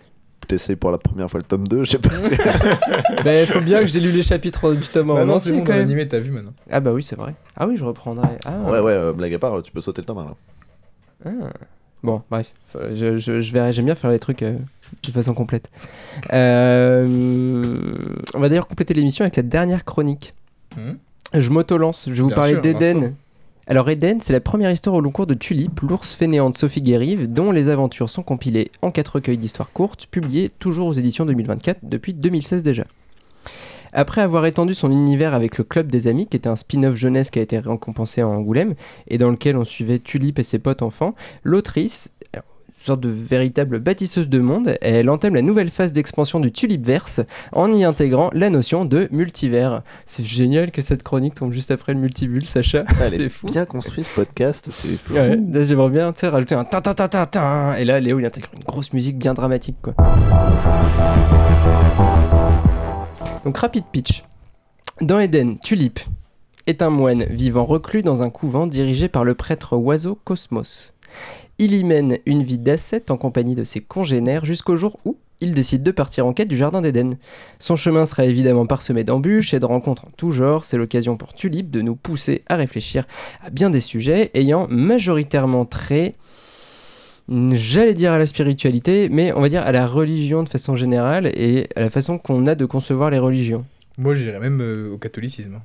t'essayes pour la première fois le tome 2, je sais pas.
bah faut bien que j'ai lu les chapitres du tome 1
Bah
en
non, c'est bon,
quand même.
l'animé, t'as vu maintenant.
Ah bah oui, c'est vrai. Ah oui, je reprendrai. Ah,
Ouais, ouais, euh, blague à part, tu peux sauter le tome 1 là.
Ah. Bon, bref, je, je, je verrai, j'aime bien faire les trucs euh, de façon complète. Euh, on va d'ailleurs compléter l'émission avec la dernière chronique.
Hmm
Je m'auto-lance, je vais vous
Bien
parler d'Eden. Alors Eden, c'est la première histoire au long cours de Tulip, l'ours fainéant de Sophie Guérive, dont les aventures sont compilées en quatre recueils d'histoires courtes, publiés toujours aux éditions 2024 depuis 2016 déjà. Après avoir étendu son univers avec le Club des Amis, qui était un spin-off jeunesse qui a été récompensé à Angoulême, et dans lequel on suivait Tulip et ses potes enfants, l'autrice, sorte de véritable bâtisseuse de monde, elle entame la nouvelle phase d'expansion du Tulipverse en y intégrant la notion de multivers. C'est génial que cette chronique tombe juste après le multibulle, Sacha. C'est
est
fou.
bien construit ce podcast, c'est fou.
Ouais, j'aimerais bien rajouter un ta ta ta ta ta et là Léo il intègre une grosse musique bien dramatique quoi. Donc rapide pitch. Dans Éden, Tulip est un moine vivant reclus dans un couvent dirigé par le prêtre oiseau Cosmos. Il y mène une vie d'ascète en compagnie de ses congénères jusqu'au jour où il décide de partir en quête du jardin d'Éden. Son chemin sera évidemment parsemé d'embûches et de rencontres en tout genre, c'est l'occasion pour Tulip de nous pousser à réfléchir à bien des sujets ayant majoritairement trait, j'allais dire à la spiritualité, mais on va dire à la religion de façon générale et à la façon qu'on a de concevoir les religions.
Moi, j'irais même euh, au catholicisme.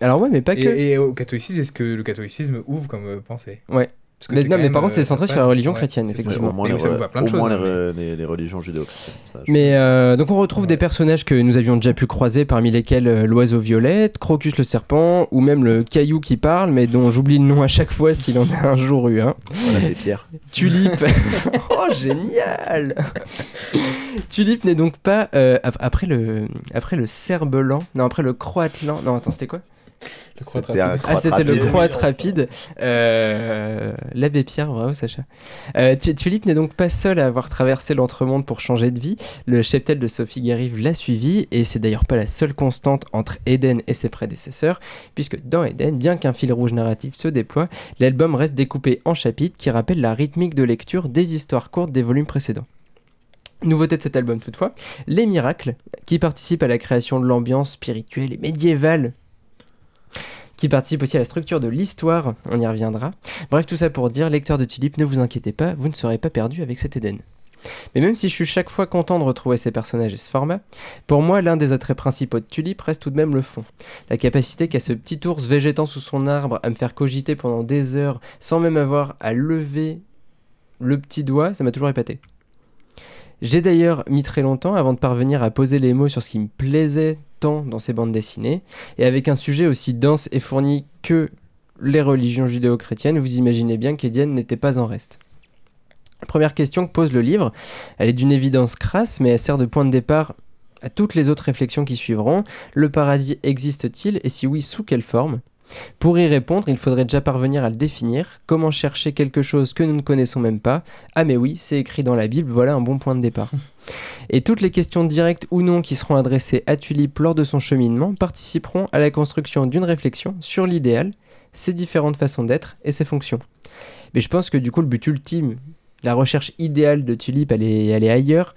Alors ouais, mais pas que.
Et, et au catholicisme, est-ce que le catholicisme ouvre comme euh, pensée?
Ouais.
Parce que
Mais non, mais par contre,
euh,
c'est
ça
centré sur la religion
ouais,
chrétienne, effectivement.
Au moins, les,
ça à plein de choses,
moins les, religions judéo-chrétiennes. je-
Mais euh, donc on retrouve
Ouais.
des personnages que nous avions déjà pu croiser, parmi lesquels euh, l'oiseau violette, Crocus le serpent, ou même le caillou qui parle, mais dont j'oublie le nom à chaque fois s'il en a un jour eu un.
Voilà, des pierres.
Tulip. oh, génial Tulip n'est donc pas euh, ap- après le après le cerf-blanc, non après le croatelan. Non, attends, c'était quoi?
C'était un
rapide.
Ah, c'était le croate rapide. Euh, L'abbé Pierre, bravo Sacha. Euh, n'est donc pas seul à avoir traversé l'entremonde pour changer de vie. Le cheptel de Sophie Garive l'a suivi, et c'est d'ailleurs pas la seule constante entre Eden et ses prédécesseurs, puisque dans Eden, bien qu'un fil rouge narratif se déploie, l'album reste découpé en chapitres qui rappellent la rythmique de lecture des histoires courtes des volumes précédents. Nouveauté de cet album toutefois, les miracles, qui participent à la création de l'ambiance spirituelle et médiévale qui participe aussi à la structure de l'histoire, on y reviendra. Bref, tout ça pour dire, lecteur de Tulip, ne vous inquiétez pas, vous ne serez pas perdu avec cet Eden. Mais même si je suis chaque fois content de retrouver ces personnages et ce format, pour moi l'un des attraits principaux de Tulip reste tout de même le fond. La capacité qu'a ce petit ours végétant sous son arbre à me faire cogiter pendant des heures sans même avoir à lever le petit doigt, ça m'a toujours épaté. J'ai d'ailleurs mis très longtemps avant de parvenir à poser les mots sur ce qui me plaisait tant dans ces bandes dessinées, et avec un sujet aussi dense et fourni que les religions judéo-chrétiennes, vous imaginez bien qu'Édienne n'était pas en reste. Première question que pose le livre, elle est d'une évidence crasse, mais elle sert de point de départ à toutes les autres réflexions qui suivront. Le paradis existe-t-il? Et si oui, sous quelle forme? Pour y répondre, il faudrait déjà parvenir à le définir. Comment chercher quelque chose que nous ne connaissons même pas? Ah mais oui, c'est écrit dans la Bible, voilà un bon point de départ. Et toutes les questions directes ou non qui seront adressées à Tulip lors de son cheminement participeront à la construction d'une réflexion sur l'idéal, ses différentes façons d'être et ses fonctions. Mais je pense que du coup le but ultime, la recherche idéale de Tulip, elle est, elle est ailleurs.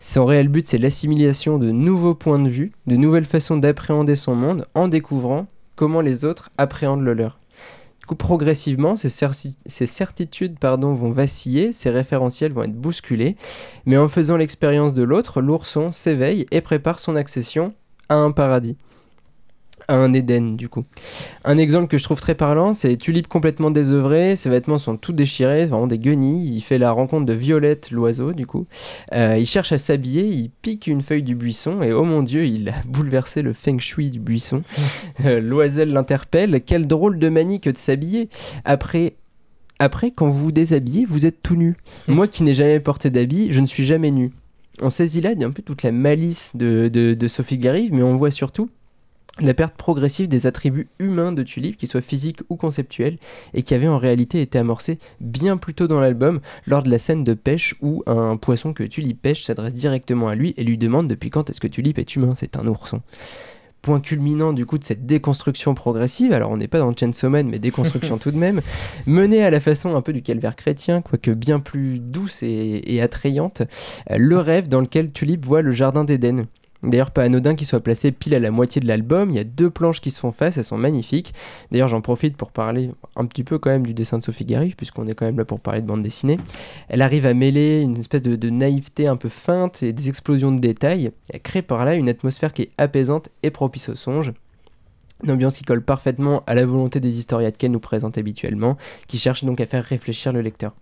Son réel but, c'est l'assimilation de nouveaux points de vue, de nouvelles façons d'appréhender son monde en découvrant comment les autres appréhendent le leur. Du coup, progressivement, ces, certi- ces certitudes pardon, vont vaciller, ces référentiels vont être bousculés, mais en faisant l'expérience de l'autre, l'ourson s'éveille et prépare son accession à un paradis. À un Éden, du coup. Un exemple que je trouve très parlant, c'est Tulip complètement désœuvré, ses vêtements sont tout déchirés, vraiment des guenilles. Il fait la rencontre de Violette, l'oiseau, du coup. Euh, il cherche à s'habiller, il pique une feuille du buisson, et oh mon dieu, il a bouleversé le feng shui du buisson. Euh, Loisel l'interpelle, quelle drôle de manie que de s'habiller. Après. Après, quand vous vous déshabillez, vous êtes tout nu. Moi qui n'ai jamais porté d'habit, je ne suis jamais nu. On saisit là un peu toute la malice de, de, de Sophie Garive, mais on voit surtout la perte progressive des attributs humains de Tulip, qu'ils soient physiques ou conceptuels, et qui avait en réalité été amorcé bien plus tôt dans l'album, lors de la scène de pêche où un poisson que Tulip pêche s'adresse directement à lui et lui demande depuis quand est-ce que Tulip est humain, c'est un ourson. Point culminant du coup de cette déconstruction progressive, alors on n'est pas dans Chainsaw Man, mais déconstruction tout de même, menée à la façon un peu du calvaire chrétien, quoique bien plus douce et, et attrayante, euh, le rêve dans lequel Tulip voit le jardin d'Éden. D'ailleurs, pas anodin qu'il soit placé pile à la moitié de l'album. Il y a deux planches qui se font face, elles sont magnifiques. D'ailleurs, j'en profite pour parler un petit peu quand même du dessin de Sophie Gariff, puisqu'on est quand même là pour parler de bande dessinée. Elle arrive à mêler une espèce de, naïveté un peu feinte et des explosions de détails. Elle crée par là une atmosphère qui est apaisante et propice au songe. Une ambiance qui colle parfaitement à la volonté des historiates qu'elle nous présente habituellement, qui cherche donc à faire réfléchir le lecteur.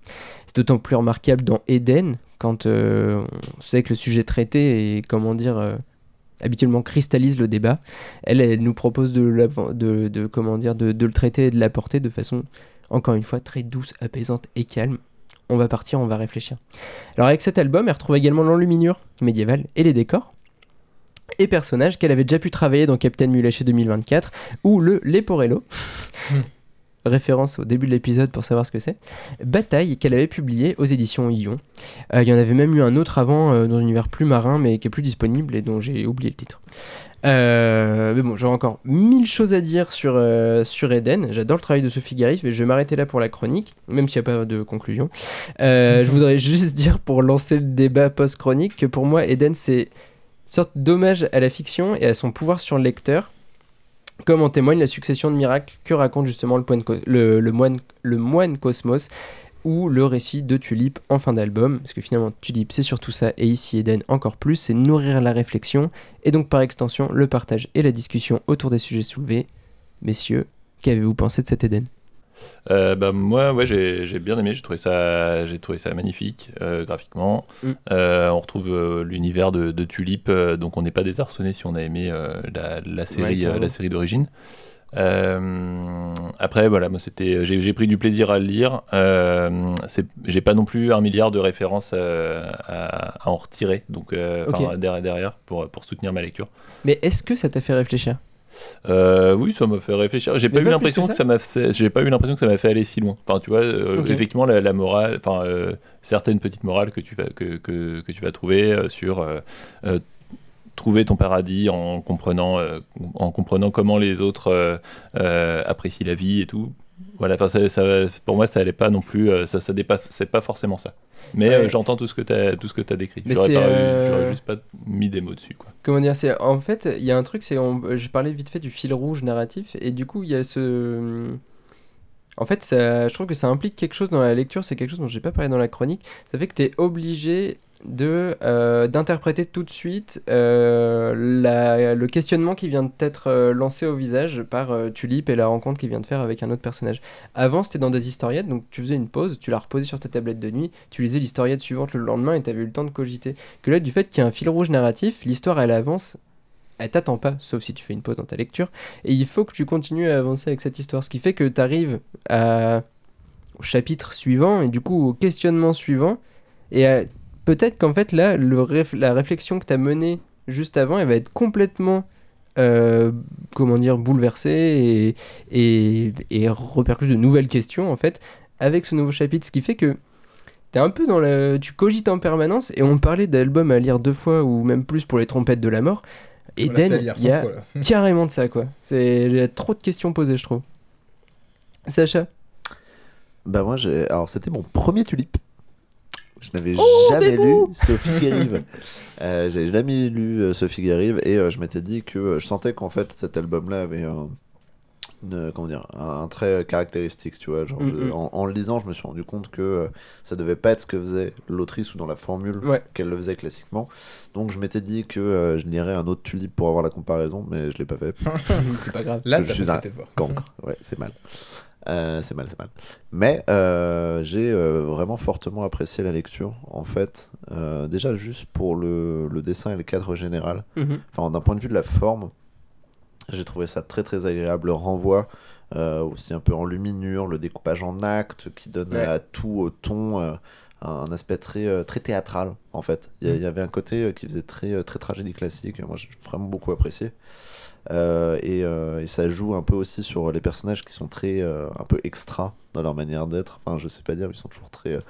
C'est d'autant plus remarquable dans Eden, quand euh, on sait que le sujet traité est, comment dire, euh, habituellement cristallise le débat. Elle, nous propose de, de, le traiter et de l'apporter de façon, encore une fois, très douce, apaisante et calme. On va partir, on va réfléchir. Alors avec cet album, elle retrouve également l'enluminure médiévale et les décors et personnages qu'elle avait déjà pu travailler dans Captain Mulaché 2024 ou le Leporello. Référence au début de l'épisode pour savoir ce que c'est. Bataille qu'elle avait publié aux éditions Ion. Euh, Il y en avait même eu un autre avant euh, dans un univers plus marin mais qui est plus disponible et dont j'ai oublié le titre. Euh, mais bon, j'aurais encore mille choses à dire sur, sur Eden. J'adore le travail de Sophie Garif, mais je vais m'arrêter là pour la chronique, même s'il n'y a pas de conclusion. Je voudrais juste dire, pour lancer le débat post-chronique, que pour moi, Eden, c'est une sorte d'hommage à la fiction et à son pouvoir sur le lecteur, comme en témoigne la succession de miracles que raconte justement le, moine, Cosmos ou le récit de Tulip en fin d'album, parce que finalement Tulip c'est surtout ça, et ici Eden encore plus, c'est nourrir la réflexion, et donc par extension le partage et la discussion autour des sujets soulevés. Messieurs, qu'avez-vous pensé de cet Eden?
Euh, bah, moi, ouais, j'ai j'ai bien aimé. J'ai trouvé ça, j'ai trouvé ça magnifique euh, graphiquement.
Mm.
Euh, on retrouve euh, l'univers de, de Tulip, donc on n'est pas désarçonné si on a aimé la, la série, la série d'origine. Après, voilà, moi c'était, j'ai pris du plaisir à le lire. J'ai pas non plus un milliard de références à, à en retirer, donc
Ok.
enfin, derrière, derrière pour, pour soutenir ma lecture.
Mais est-ce que ça t'a fait réfléchir?
Euh, oui, ça m'a fait réfléchir. J'ai pas eu l'impression
que
que ça m'a fait. J'ai pas eu l'impression que ça m'a fait aller si loin. Enfin, tu vois, euh, effectivement, la, la morale, enfin, euh, certaines petites morales que tu vas que, que, que tu vas trouver sur trouver ton paradis en comprenant en comprenant comment les autres apprécient la vie et tout. Voilà, enfin, ça, ça- pour moi, ça allait pas non plus. euh, ça, ça dépasse. C'est pas forcément ça. Mais
Ouais.
euh, j'entends tout ce que t'as tout ce que t'as décrit.
Mais
J'aurais
c'est,
pas eu-
euh,
j'aurais juste pas mis des mots dessus, quoi.
Comment dire c'est En fait, il y a un truc, c'est. on- Je parlais vite fait du fil rouge narratif, et du coup, il y a ce. En fait, ça, je trouve que ça implique quelque chose dans la lecture, c'est quelque chose dont j'ai pas parlé dans la chronique. Ça fait que tu es obligé de euh, d'interpréter tout de suite euh, le questionnement qui vient de t'être euh, lancé au visage par Tulip et la rencontre qu'il vient de faire avec un autre personnage. Avant, c'était dans des historiettes, donc tu faisais une pause, tu la reposais sur ta tablette de nuit, tu lisais l'historiette suivante le lendemain et tu avais eu le temps de cogiter. Que là, du fait qu'il y a un fil rouge narratif, l'histoire elle avance, elle t'attend pas, sauf si tu fais une pause dans ta lecture, et il faut que tu continues à avancer avec cette histoire, ce qui fait que tu arrives au chapitre suivant et du coup au questionnement suivant, et à- peut-être qu'en fait là, le réf- la réflexion que tu as menée juste avant, elle va être complètement euh, comment dire, bouleversée et, et, et repercute de nouvelles questions en fait avec ce nouveau chapitre, ce qui fait que T'es un peu dans le. Tu cogites en permanence et on parlait d'albums à lire deux fois ou même plus pour les trompettes de la mort. Eden,
lire
il y a
fois,
carrément de ça quoi. C'est il y a trop de questions posées, je trouve. Sacha?
Bah moi, j'ai... alors c'était mon premier tulipe. Je n'avais
Oh,
jamais lu Sophie Guérive. Euh, j'ai jamais lu euh, Sophie Guérive et euh, je m'étais dit que euh, je sentais qu'en fait cet album-là avait un, une- comment dire, un, un trait caractéristique, tu vois. Genre,
Mm,
je- en, en le lisant, je me suis rendu compte que euh, ça devait pas être ce que faisait l'autrice ou dans la formule
Ouais.
qu'elle le faisait classiquement. Donc je m'étais dit que euh, je lirais un autre tulipe pour avoir la comparaison, mais je l'ai pas fait.
C'est pas grave.
Là,
je suis un. Cancre, ouais, c'est mal. Euh, c'est mal, c'est mal. Mais euh, j'ai euh, vraiment fortement apprécié la lecture, en fait. Déjà, juste pour le, le dessin et le cadre général.
Mhm.
Enfin, d'un point de vue de la forme, j'ai trouvé ça très très agréable. Le renvoi, aussi un peu en luminure, le découpage en actes qui donne
Ouais.
à tout au ton un aspect très, très théâtral, en fait. Il y, y avait un côté qui faisait très, très tragédie classique. Moi, j'ai vraiment beaucoup apprécié. Euh, et, euh, et ça joue un peu aussi sur les personnages qui sont très euh, un peu extra dans leur manière d'être. Enfin, je sais pas dire, mais ils sont toujours très. euh,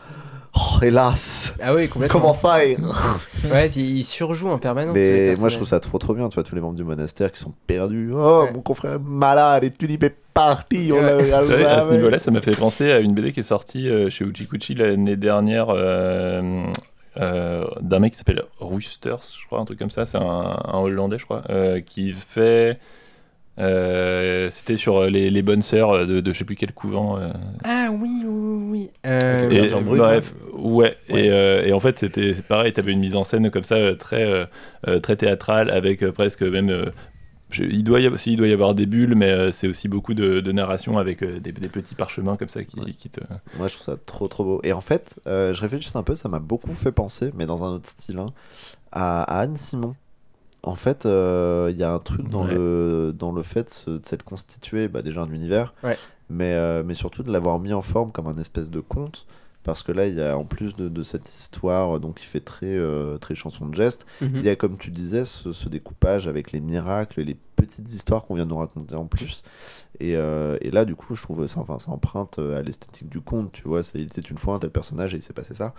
Oh, hélas
Ah oui, complètement.
Comment faire?
Ouais, il il surjoue en permanence.
Mais moi, je trouve ça trop trop bien. Tu vois, tous les membres du monastère qui sont perdus. Oh,
Ouais.
mon confrère est malade et Tulip est parti. On
Ouais.
l'a
C'est vrai, à ce niveau-là, ça m'a fait penser à une BD qui est sortie euh, chez Uchikuchi l'année dernière euh, d'un mec qui s'appelle Roosters, je crois, un truc comme ça. C'est un, un Hollandais, je crois, euh, qui fait. euh, C'était sur les, les bonnes sœurs de, de je sais plus quel couvent. euh,
Ah oui, oui, oui. Euh,
et,
brut,
bref, ouais.
Ouais.
Et, euh, et en fait, c'était c'est pareil. T'avais une mise en scène comme ça, très, très théâtrale, avec presque même. Je- il, doit y avoir, si, il doit y avoir des bulles, mais euh, c'est aussi beaucoup de, de narration avec euh, des, des petits parchemins comme ça qui,
Ouais.
qui te.
Moi, je trouve ça trop trop beau. Et en fait, euh, je réfléchis un peu, ça m'a beaucoup fait penser, mais dans un autre style, hein, à, à Anne Simon. en fait, euh, il y a un truc dans,
Ouais.
le, dans le fait de se- de s'être constitué bah, déjà un univers,
Ouais.
mais, euh, mais surtout de l'avoir mis en forme comme un espèce de conte. Parce que là, il y a en plus de, de cette histoire, donc qui fait très, euh, très chanson de geste,
Mhm.
il y a, comme tu disais, ce, ce découpage avec les miracles et les petites histoires qu'on vient de nous raconter en plus. Et, euh, et là, du coup, je trouve ça, enfin, ça emprunte euh, à l'esthétique du conte, tu vois. Il était une fois un tel personnage et il s'est passé ça.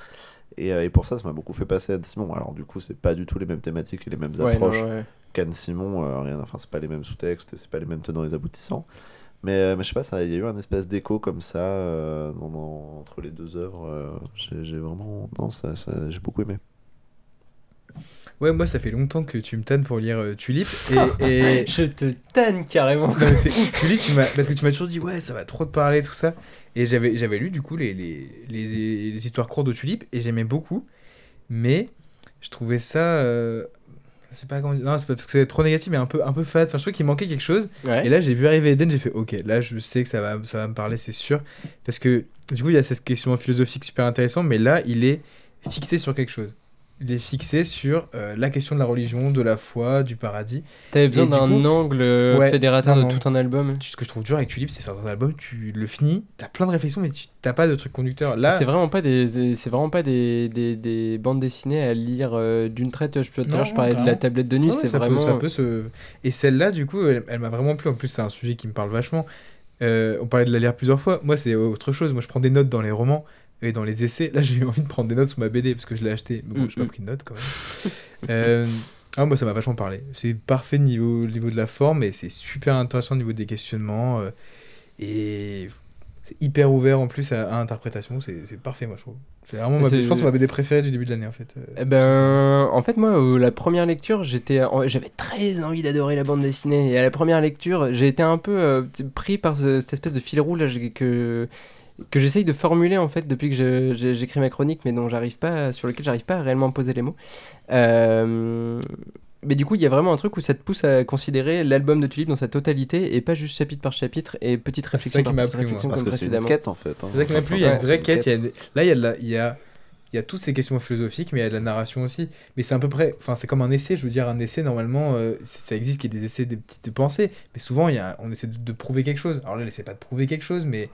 Et, et pour ça, ça m'a beaucoup fait passer à Anne Simon. Alors, du coup, c'est pas du tout les mêmes thématiques et les mêmes
Ouais, non,
approches
ouais.
qu'Anne Simon. rien, enfin, c'est pas les mêmes sous-textes et c'est pas les mêmes tenants et aboutissants. Mais, euh, mais je sais pas, ça- il y a eu un espèce d'écho comme ça euh, dans- dans- entre les deux œuvres. euh, j'ai vraiment. Non, ça, ça- j'ai beaucoup aimé.
Ouais, moi, ça fait longtemps que tu me tannes pour lire euh, Tulip. Et, et...
Je te tanne carrément.
Non, mais c'est ouf, Tulip, tu m'as- parce que tu m'as toujours dit, ouais, ça va trop te parler, tout ça. Et j'avais j'avais lu, du coup, les, les, les, les histoires courtes de Tulip, et j'aimais beaucoup. Mais je trouvais ça. Sais pas comment dire. Non, c'est pas parce que c'est trop négatif, mais un peu, un peu fade. Enfin, je trouvais qu'il manquait quelque chose.
Ouais.
Et là, j'ai vu arriver Eden, j'ai fait OK, là, je sais que ça va, ça va me parler, c'est sûr. Parce que du coup, il y a cette question philosophique super intéressante, mais là, il est fixé sur quelque chose. Il est fixé sur euh, la question de la religion, de la foi, du paradis.
T'avais besoin d'un angle euh,
Ouais,
fédérateur de tout un album.
Ce que je trouve dur avec Tulip, c'est certains albums, tu le finis, t'as plein de réflexions, mais tu t'as pas de truc conducteur. Là,
C'est vraiment pas des, des- c'est vraiment pas des, des, des bandes dessinées à lire euh, d'une traite. Je, l'heure,
Non,
je parlais de la tablette de nuit,
ouais,
c'est
peut-
vraiment.
ça peut se... Et celle-là, du coup, elle, elle m'a vraiment plu. En plus, c'est un sujet qui me parle vachement. Euh, on parlait de la lire plusieurs fois. Moi, c'est autre chose. Moi, je prends des notes dans les romans et dans les essais. Là, j'ai eu envie de prendre des notes sur ma BD parce que je l'ai acheté. Mais bon,
Mm,
j'ai pas
mm.
pris de notes quand même. Euh, Ah, moi, ça m'a vachement parlé. C'est parfait niveau, niveau de la forme et c'est super intéressant au niveau des questionnements. euh, et c'est hyper ouvert en plus à, à interprétation. C'est c'est parfait, moi, je trouve. C'est vraiment, ma,
C'est-
je pense, ma BD préférée du début de l'année, en fait. euh,
Eh ben, en fait, moi, euh, la première lecture, j'étais, j'avais très envie d'adorer la bande dessinée. Et à la première lecture, j'ai été un peu euh, pris par ce- cette espèce de fil rouge là, que que j'essaye de formuler en fait depuis que j'écris ma chronique, mais dont j'arrive pas, sur lequel j'arrive pas à réellement poser les mots. Euh, mais du coup, il y a vraiment un truc où ça te pousse à considérer l'album de Tulip dans sa totalité et pas juste chapitre par chapitre et petite
ça
réflexion
qui
par
m'a
petite
plu,
Parce que c'est une quête en fait. hein.
C'est ça qui m'a plu, il y a
Ouais,
une vraie
c'est
quête. il y a des- Là, il y, a de la- il, y a, il y a toutes ces questions philosophiques, mais il y a de la narration aussi. Mais c'est à peu près. Enfin, c'est comme un essai, je veux dire, un essai, normalement, euh, ça existe qu'il y ait des essais, des petites pensées. Mais souvent, il y a, on essaie de, de prouver quelque chose. Alors là, il essaie pas de prouver quelque chose, mais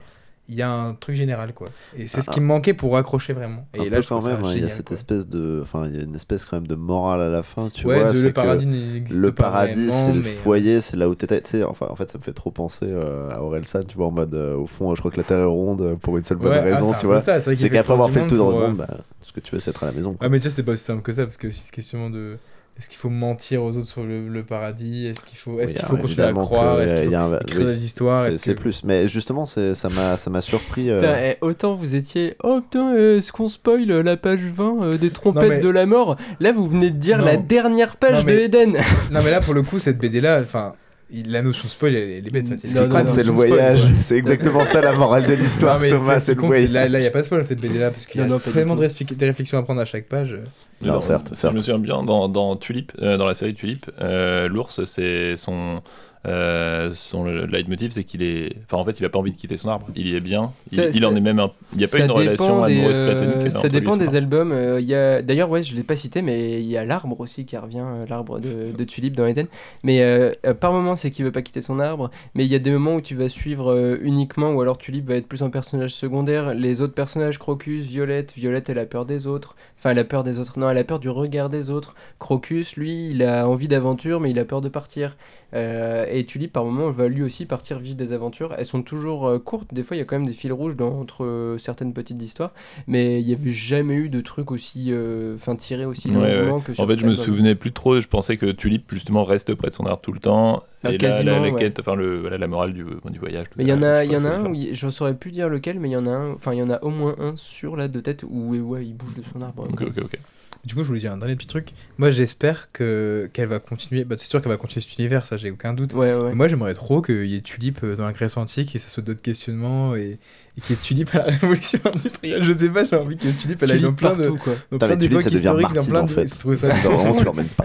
il y a un truc général, quoi. Et c'est ce qui me manquait pour accrocher vraiment.
Un
Et là,
peu
je
quand hein, il y a cette
quoi.
espèce de, enfin, il y a une espèce quand même de morale à la fin, tu
ouais,
vois.
de le paradis n'existe
le
pas
paradis, c'est le
euh,
foyer, c'est là où t'étais. Tu sais, enfin, en fait, ça me fait trop penser euh, à Orelsan, tu vois, en mode, euh, au fond, je crois que la Terre est ronde euh, pour une seule bonne
Ouais, ah,
raison,
c'est
tu vois.
c'est
qu'après
le
avoir fait
du
le tour
monde
bah, ce que tu veux, c'est être à la maison.
Ouais, mais tu vois, c'est pas aussi simple que ça, parce que aussi, cette question de. Est-ce qu'il faut mentir aux autres sur le, le paradis? Est-ce qu'il faut, est-ce
Oui,
qu'il faut continuer à croire? Est-ce
euh,
qu'il
il y
faut
a un-
écrire
oui,
des histoires?
c'est-
Est-ce
C'est
que-
plus. Mais justement, c'est- ça m'a ça m'a surpris. euh,
Putain, eh, autant vous étiez oh putain est-ce qu'on spoil la page 20 euh, des trompettes
mais-
de la mort? Là vous venez de dire
Non.
la dernière page
Non,
de Eden
Non, mais là, pour le coup, cette BD-là, enfin, il- la notion spoil, elle, elle est bête.
Ce
c'est
qui compte, le voyage. C'est exactement ça la morale de l'histoire, Thomas,
ce
c'est le
là, il n'y a pas de spoil dans cette BD-là, parce qu'il y a tellement de réflexions à prendre à chaque page.
Non, certes,
si
certes.
Je me souviens bien, dans, dans Tulip, euh, dans la série Tulip, euh, l'ours, c'est son, euh, son leitmotiv, c'est qu'il est. Enfin, en fait, il a pas envie de quitter son arbre. Il y est bien. Il,
Ça,
il en est même. un- Il n'y a pas une relation
des,
amoureuse
euh,
platonique.
ça dépend des
arbre.
albums euh, il y a d'ailleurs ouais je l'ai pas cité mais il y a l'arbre aussi qui revient euh, l'arbre de, de Tulip dans Eden mais euh, euh, par moment c'est qu'il veut pas quitter son arbre mais il y a des moments où tu vas suivre euh, uniquement ou alors Tulip va être plus un personnage secondaire les autres personnages Crocus Violette Violette elle a peur des autres enfin elle a peur des autres. Non elle a peur du regard des autres. Crocus lui il a envie d'aventure mais il a peur de partir. Euh, et Tulip par moment va lui aussi partir vivre des aventures. Elles sont toujours euh, courtes. Des fois il y a quand même des fils rouges dans, entre euh, certaines petites histoires. Mais il n'y avait jamais eu de truc aussi enfin tiré aussi
Ouais,
longuement
ouais.
que sur
En fait, je me souvenais plus trop. Je pensais que Tulip, justement, reste près de son arbre tout le temps.
Ah,
et là,
quasiment,
la,
ouais.
quête, enfin, le, voilà, la morale du, du voyage.
mais il y
ça,
en a, il y en a un
c'est
où il- je saurais plus dire lequel, mais il y en a un, enfin il y en a au moins un sur la de tête où ouais, il bouge de son arbre.
Ok, ok, ok.
Du coup, je voulais dire un dernier petit truc. Moi, j'espère que qu'elle va continuer. Bah, c'est sûr qu'elle va continuer cet univers, ça, j'ai aucun doute.
Ouais, ouais.
Moi, j'aimerais trop qu'il y ait Tulip euh, dans la Grèce antique et que ce soit d'autres questionnements et, et que Tulip à la révolution industrielle. Je sais pas, j'ai envie que Tulip elle aille dans plein de,
partout, quoi.
dans plein d'époques
ça devient
historiques, dans plein
en
de.
fait.
Je trouvais ça
vraiment.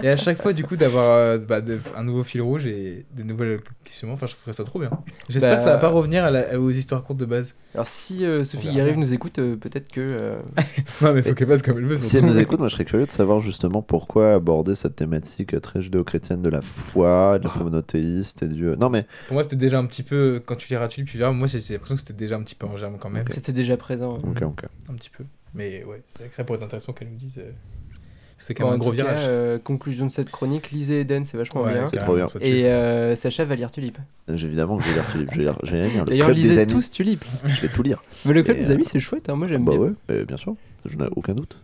Et à chaque fois, du coup, d'avoir euh, bah, de- un nouveau fil rouge et des nouvelles questionnements, enfin, je trouverais ça trop bien. J'espère
Bah,
que ça va pas revenir à la- aux histoires courtes de base.
Alors si euh, Sophie
bien.
nous écoute, euh, peut-être que... euh,
Non, mais faut qu'elle fasse comme elle veut.
Si elle nous écoute, moi je serais curieux de savoir justement pourquoi aborder cette thématique très judéo-chrétienne de la foi, de la foi monothéiste et du. Non mais
Pour moi, c'était déjà un petit peu. Quand tu liras Tulip, tu verras, moi, j'ai j'ai l'impression que c'était déjà un petit peu en germe quand même.
C'était déjà présent.
ok ok.
Un petit peu. Mais ouais, c'est vrai que ça pourrait être intéressant qu'elle nous dise. euh, C'est quand même un gros
cas,
virage.
euh, conclusion de cette chronique, lisez Eden, c'est vachement
Ouais,
bien.
c'est trop.
Et euh, Sacha va lire Tulip.
Évidemment que je vais lire Tulip. Je vais lire, je vais lire le
D'ailleurs,
club des
lisez
amis.
tous Tulip.
Je vais tout lire.
Mais le club
Et,
des
euh,
amis, c'est chouette, hein, moi j'aime
Bah
bien.
ouais, mais bien sûr. Je n'ai aucun doute.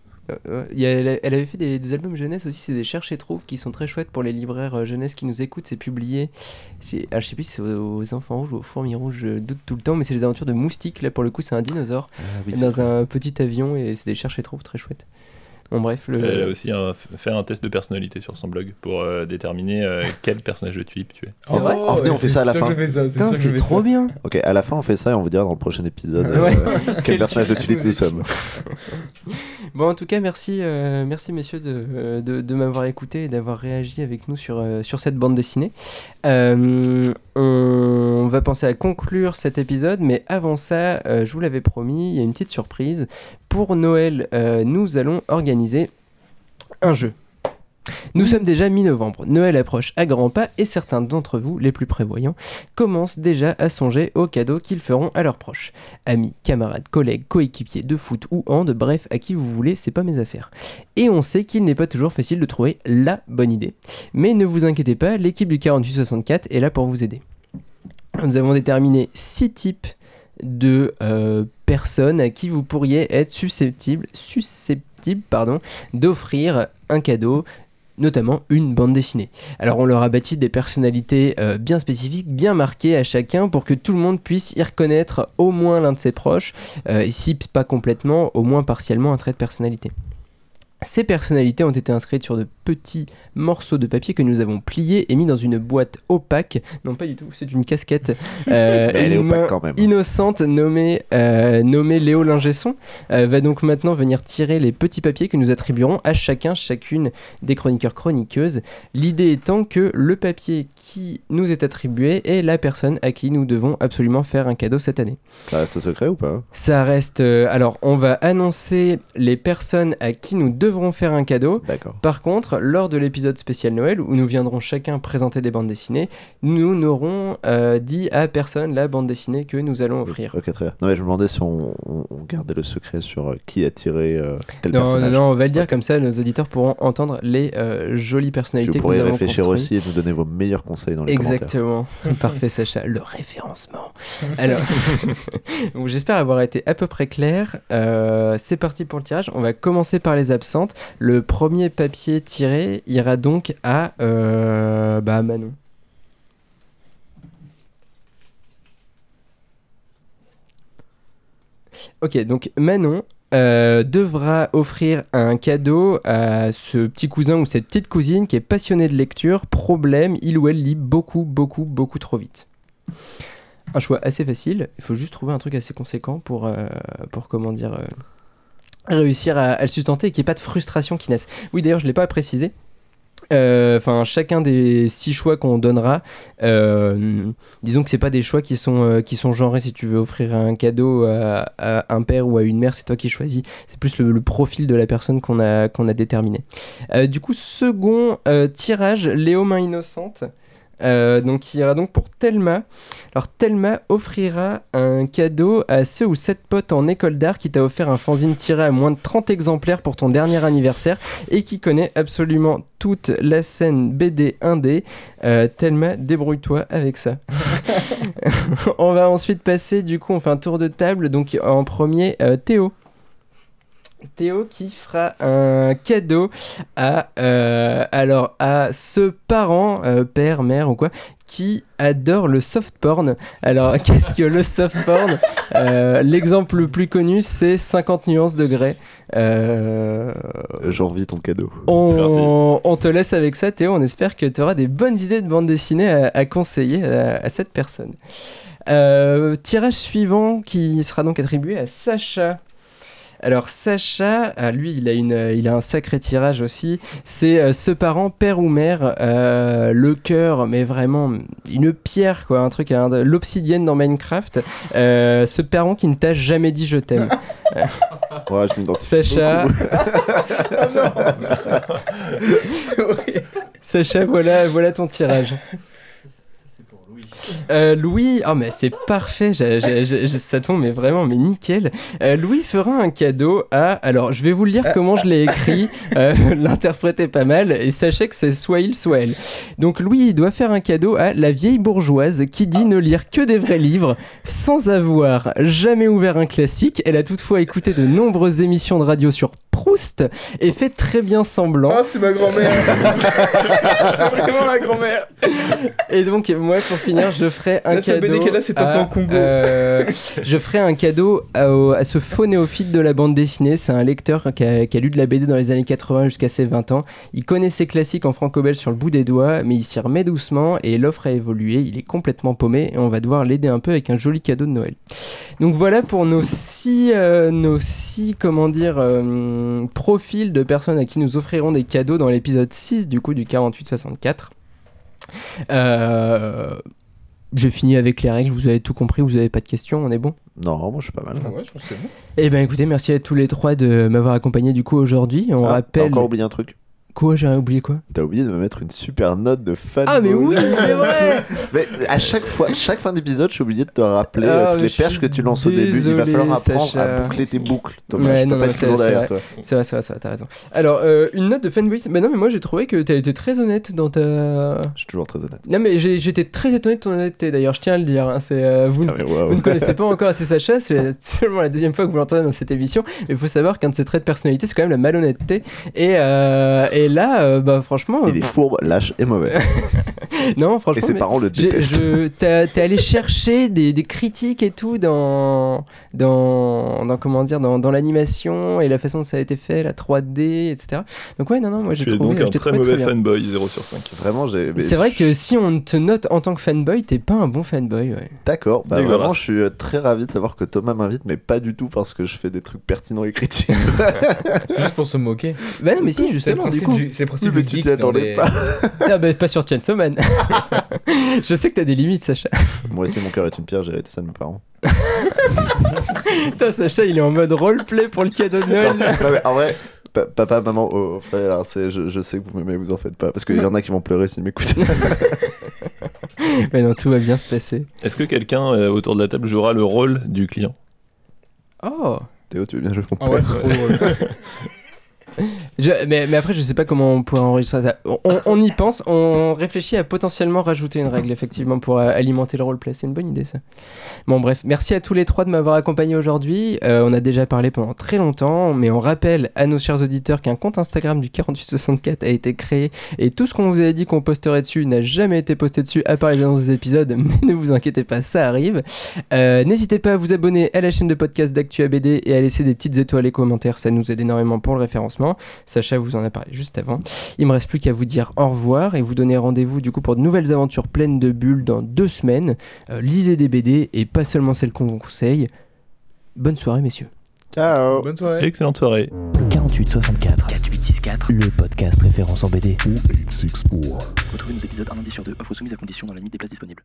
Euh, y a- elle, avait fait des, des albums jeunesse aussi, c'est des cherche et trouve qui sont très chouettes pour les libraires euh, jeunesse qui nous écoutent. C'est publié, c'est, ah, je sais plus si c'est aux, aux enfants rouges ou aux fourmis rouges, je doute tout le temps, mais c'est les aventures de Moustique. Là pour le coup, c'est un dinosaure
Ah
dans un petit avion et c'est des cherche et trouve très chouettes. Bon, bref, le.
Elle a aussi un- fait un test de personnalité sur son blog pour euh, déterminer euh, quel personnage de Tulip tu es.
En vrai, vrai, on fait ça à la fin.
c'est
c'est trop
ça.
bien!
Ok, à la fin on fait ça et on vous dira dans le prochain épisode
Ouais.
euh, quel personnage de
Tulip
nous sommes.
Bon, en tout cas, merci, euh, merci messieurs de, de, de m'avoir écouté et d'avoir réagi avec nous sur, euh, sur cette bande dessinée. Euh, on va penser à conclure cet épisode, mais avant ça, euh, je vous l'avais promis, il y a une petite surprise. Pour Noël, euh, nous allons organiser un jeu. Nous sommes déjà mi-novembre, Noël approche à grands pas et certains d'entre vous, les plus prévoyants, commencent déjà à songer aux cadeaux qu'ils feront à leurs proches. Amis, camarades, collègues, coéquipiers de foot ou hand, bref, à qui vous voulez, c'est pas mes affaires. Et on sait qu'il n'est pas toujours facile de trouver la bonne idée. Mais ne vous inquiétez pas, l'équipe du 4864 est là pour vous aider. Nous avons déterminé 6 types de euh, personnes à qui vous pourriez être susceptible, susceptible pardon, d'offrir un cadeau notamment une bande dessinée. Alors on leur a bâti des personnalités euh, bien spécifiques, bien marquées à chacun pour que tout le monde puisse y reconnaître au moins l'un de ses proches, euh, et si pas complètement, au moins partiellement un trait de personnalité. Ces personnalités ont été inscrites sur de petits morceaux de papier que nous avons pliés et mis dans une boîte opaque. Non, pas du tout, c'est une casquette. euh,
Mais elle est
une
opaque
main
quand même.
innocente nommée, euh, nommée Léo Lingesson euh, va donc maintenant venir tirer les petits papiers que nous attribuerons à chacun, chacune des chroniqueurs chroniqueuses. L'idée étant que le papier qui nous est attribué est la personne à qui nous devons absolument faire un cadeau cette année.
Ça reste secret ou pas?
Ça reste... euh, alors, on va annoncer les personnes à qui nous devrons faire un cadeau.
D'accord.
Par contre, lors de l'épisode spécial Noël, où nous viendrons chacun présenter des bandes dessinées, nous n'aurons euh, dit à personne la bande dessinée que nous allons offrir.
Ok, très bien. Non, mais je me demandais si on, on- on gardait le secret sur euh, qui a tiré euh, tel
Non, non,
personnage.
non, on va le dire comme ça, nos auditeurs pourront entendre les euh, jolies personnalités
vous
que nous
pourrez
avons
réfléchir aussi et nous donner vos meilleurs conseils dans les commentaires.
Exactement. Parfait, Sacha. Le référencement. Alors, j'espère avoir été à peu près clair. Euh, c'est parti pour le tirage. On va commencer par les Le premier papier tiré ira donc à, euh, bah, Manon. Ok, donc Manon euh, devra offrir un cadeau à ce petit cousin ou cette petite cousine qui est passionné de lecture. Problème, il ou elle lit beaucoup, beaucoup, beaucoup trop vite. Un choix assez facile. Il faut juste trouver un truc assez conséquent pour, euh, comment dire, réussir à, le sustenter et qu'il n'y ait pas de frustration qui naisse. Oui, d'ailleurs, je ne l'ai pas précisé. Euh, Enfin, chacun des six choix qu'on donnera, euh, disons que c'est pas des choix qui sont euh, qui sont genrés. Si tu veux offrir un cadeau à, un père ou à une mère, c'est toi qui choisis. C'est plus le, profil de la personne qu'on a qu'on a déterminé. Du coup, second tirage, Léo main innocente. Euh, donc, qui ira donc pour Thelma. Alors, Thelma offrira un cadeau à ceux ou sept potes en école d'art qui t'a offert un fanzine tiré à moins de 30 exemplaires pour ton dernier anniversaire et qui connaît absolument toute la scène BD 1D. Euh, Thelma, débrouille-toi avec ça. on va ensuite passer, du coup, on fait un tour de table. Donc, en premier, euh, Théo. Théo qui fera un cadeau à euh, alors à ce parent euh, père mère ou quoi qui adore le soft porn. Alors qu'est-ce que le soft porn? Euh, L'exemple le plus connu c'est 50 nuances de grès. Euh,
J'envie ton cadeau.
on, on te laisse avec ça Théo. On espère que tu auras des bonnes idées de bande dessinée à, à conseiller à, à cette personne. Euh, tirage suivant qui sera donc attribué à Sacha. Alors Sacha, ah, lui, il a, une, euh, il a un sacré tirage aussi. C'est euh, ce parent, père ou mère, euh, le cœur, mais vraiment une pierre, quoi, un truc, hein, l'obsidienne dans Minecraft. Euh, ce parent qui ne t'a jamais dit je t'aime.
Ouais, je m'identifie.
Sacha, Sacha, voilà, voilà ton tirage. Euh, Louis, oh mais c'est parfait, j'ai- j'ai- j'ai- j'ai- ça tombe mais vraiment mais nickel. Euh, Louis fera un cadeau à, alors je vais vous le lire comment je l'ai écrit, euh, pas mal et sachez que c'est soit il soit elle. Donc Louis il doit faire un cadeau à la vieille bourgeoise qui dit ne lire que des vrais livres sans avoir jamais ouvert un classique. Elle a toutefois écouté de nombreuses émissions de radio sur Proust et fait très bien semblant.
Oh, c'est ma grand-mère C'est vraiment ma grand-mère
Et donc, moi, pour finir, je ferai un
La seule
cadeau.
BD qu'elle a, c'est
à,
Congo.
euh, je ferai un cadeau à, ce faux néophyte de la bande dessinée. C'est un lecteur qui a, qui a lu de la BD dans les années 80 jusqu'à ses 20 ans. Il connaît ses classiques en franco-belge sur le bout des doigts, mais il s'y remet doucement et l'offre a évolué. Il est complètement paumé et on va devoir l'aider un peu avec un joli cadeau de Noël. Donc voilà pour nos six, euh, nos six comment dire, euh, profils de personnes à qui nous offrirons des cadeaux dans l'épisode 6 du coup du 48-64. Euh, J'ai fini avec les règles, vous avez tout compris, vous avez pas de questions, on est bon?
Non, moi je suis pas mal.
Ouais, je pense que c'est bon.
Eh ben écoutez, merci à tous les trois de m'avoir accompagné du coup aujourd'hui. On
Ah, T'as
rappelle...
encore oublié un truc?
Quoi, j'ai oublié quoi?
T'as oublié de me mettre une super note de fan.
Ah mais oui, c'est vrai
Mais à chaque fois, chaque fin d'épisode, je suis obligé de te rappeler
Ah,
euh, toutes
mais
les perches que tu lances au début. Il va falloir apprendre
Sacha.
à boucler tes boucles. Thomas,
Ouais,
je peux
non,
pas
non,
être toujours derrière toi.
C'est vrai, c'est vrai, c'est vrai, t'as raison. Alors, euh, une note de fanboy. Bah non, mais moi j'ai trouvé que t'as été très honnête dans ta.
Je suis toujours très honnête.
Non, mais j'ai- j'étais très étonné de ton honnêteté d'ailleurs, je tiens à le dire. hein, C'est, euh, vous,
waouh.
vous ne connaissez pas encore assez Sacha, c'est seulement la deuxième fois que vous l'entendez dans cette émission. Mais il faut savoir qu'un de ses traits de personnalité, c'est quand même la malhonnêteté. Et, euh, et là, euh, bah franchement.
Il est fourbe, lâche et mauvais.
non,
Et
franchement.
ses
mais-
parents le détestent.
t'es allé chercher des, des critiques et tout dans, dans, dans comment dire, dans, dans l'animation et la façon dont ça a été fait, la 3D, etc. Donc ouais, non, non, moi j'ai
Tu es
trouvé,
donc un très
trouvé
mauvais fanboy, 0 sur 5.
Vraiment, j'ai.
C'est vrai que si on te note en tant que fanboy, t'es pas un bon fanboy. Ouais.
D'accord, bah vraiment, je suis euh, très ravi de savoir que Thomas m'invite, mais pas du tout parce que je fais des trucs pertinents et critiques.
C'est juste pour se moquer.
Bah non, mais si,
C'est le
justement, du
principe
coup.
du- c'est le principe
mais tu t'y attendais
les-
pas.
Ah bah pas sur Chainsaw Man. je sais que t'as des limites, Sacha.
Moi aussi, mon cœur est une pierre, j'ai hérité ça de mes parents.
Putain, Sacha, il est en mode roleplay pour le cadeau de Noël.
Non, mais en vrai, pa- papa, maman, oh, oh, frère, alors, c'est- je, je sais que vous m'aimez, vous en faites pas. Parce qu'il y en a qui vont pleurer s'ils m'écoutent.
mais non, tout va bien se passer.
Est-ce que quelqu'un euh, autour de la table jouera le rôle du client?
Oh
Théo, tu veux bien jouer mon
Ah ouais,
père
c'est trop drôle.
Mais, après, je sais pas comment on pourrait enregistrer ça. On y pense, on réfléchit à potentiellement rajouter une règle, effectivement, pour euh, alimenter le roleplay. C'est une bonne idée, ça. Bon, bref, merci à tous les trois de m'avoir accompagné aujourd'hui. Euh, on a déjà parlé pendant très longtemps, mais on rappelle à nos chers auditeurs qu'un compte Instagram du 4864 a été créé et tout ce qu'on vous avait dit qu'on posterait dessus n'a jamais été posté dessus, à part les annonces des épisodes, mais ne vous inquiétez pas, ça arrive. Euh, N'hésitez pas à vous abonner à la chaîne de podcast d'Actu ABD et à laisser des petites étoiles et commentaires, ça nous aide énormément pour le référencement. Sacha vous en a parlé juste avant. Il me reste plus qu'à vous dire au revoir et vous donner rendez-vous du coup pour de nouvelles aventures pleines de bulles dans deux semaines. Euh, lisez des BD et pas seulement celles qu'on vous conseille. Bonne soirée messieurs.
Ciao
Bonne soirée.
Excellente soirée.
Le 4864.
4864.
Le podcast référence en BD.
Retrouvez nos épisodes un lundi sur deux, offre soumise à condition dans la limite des places disponibles.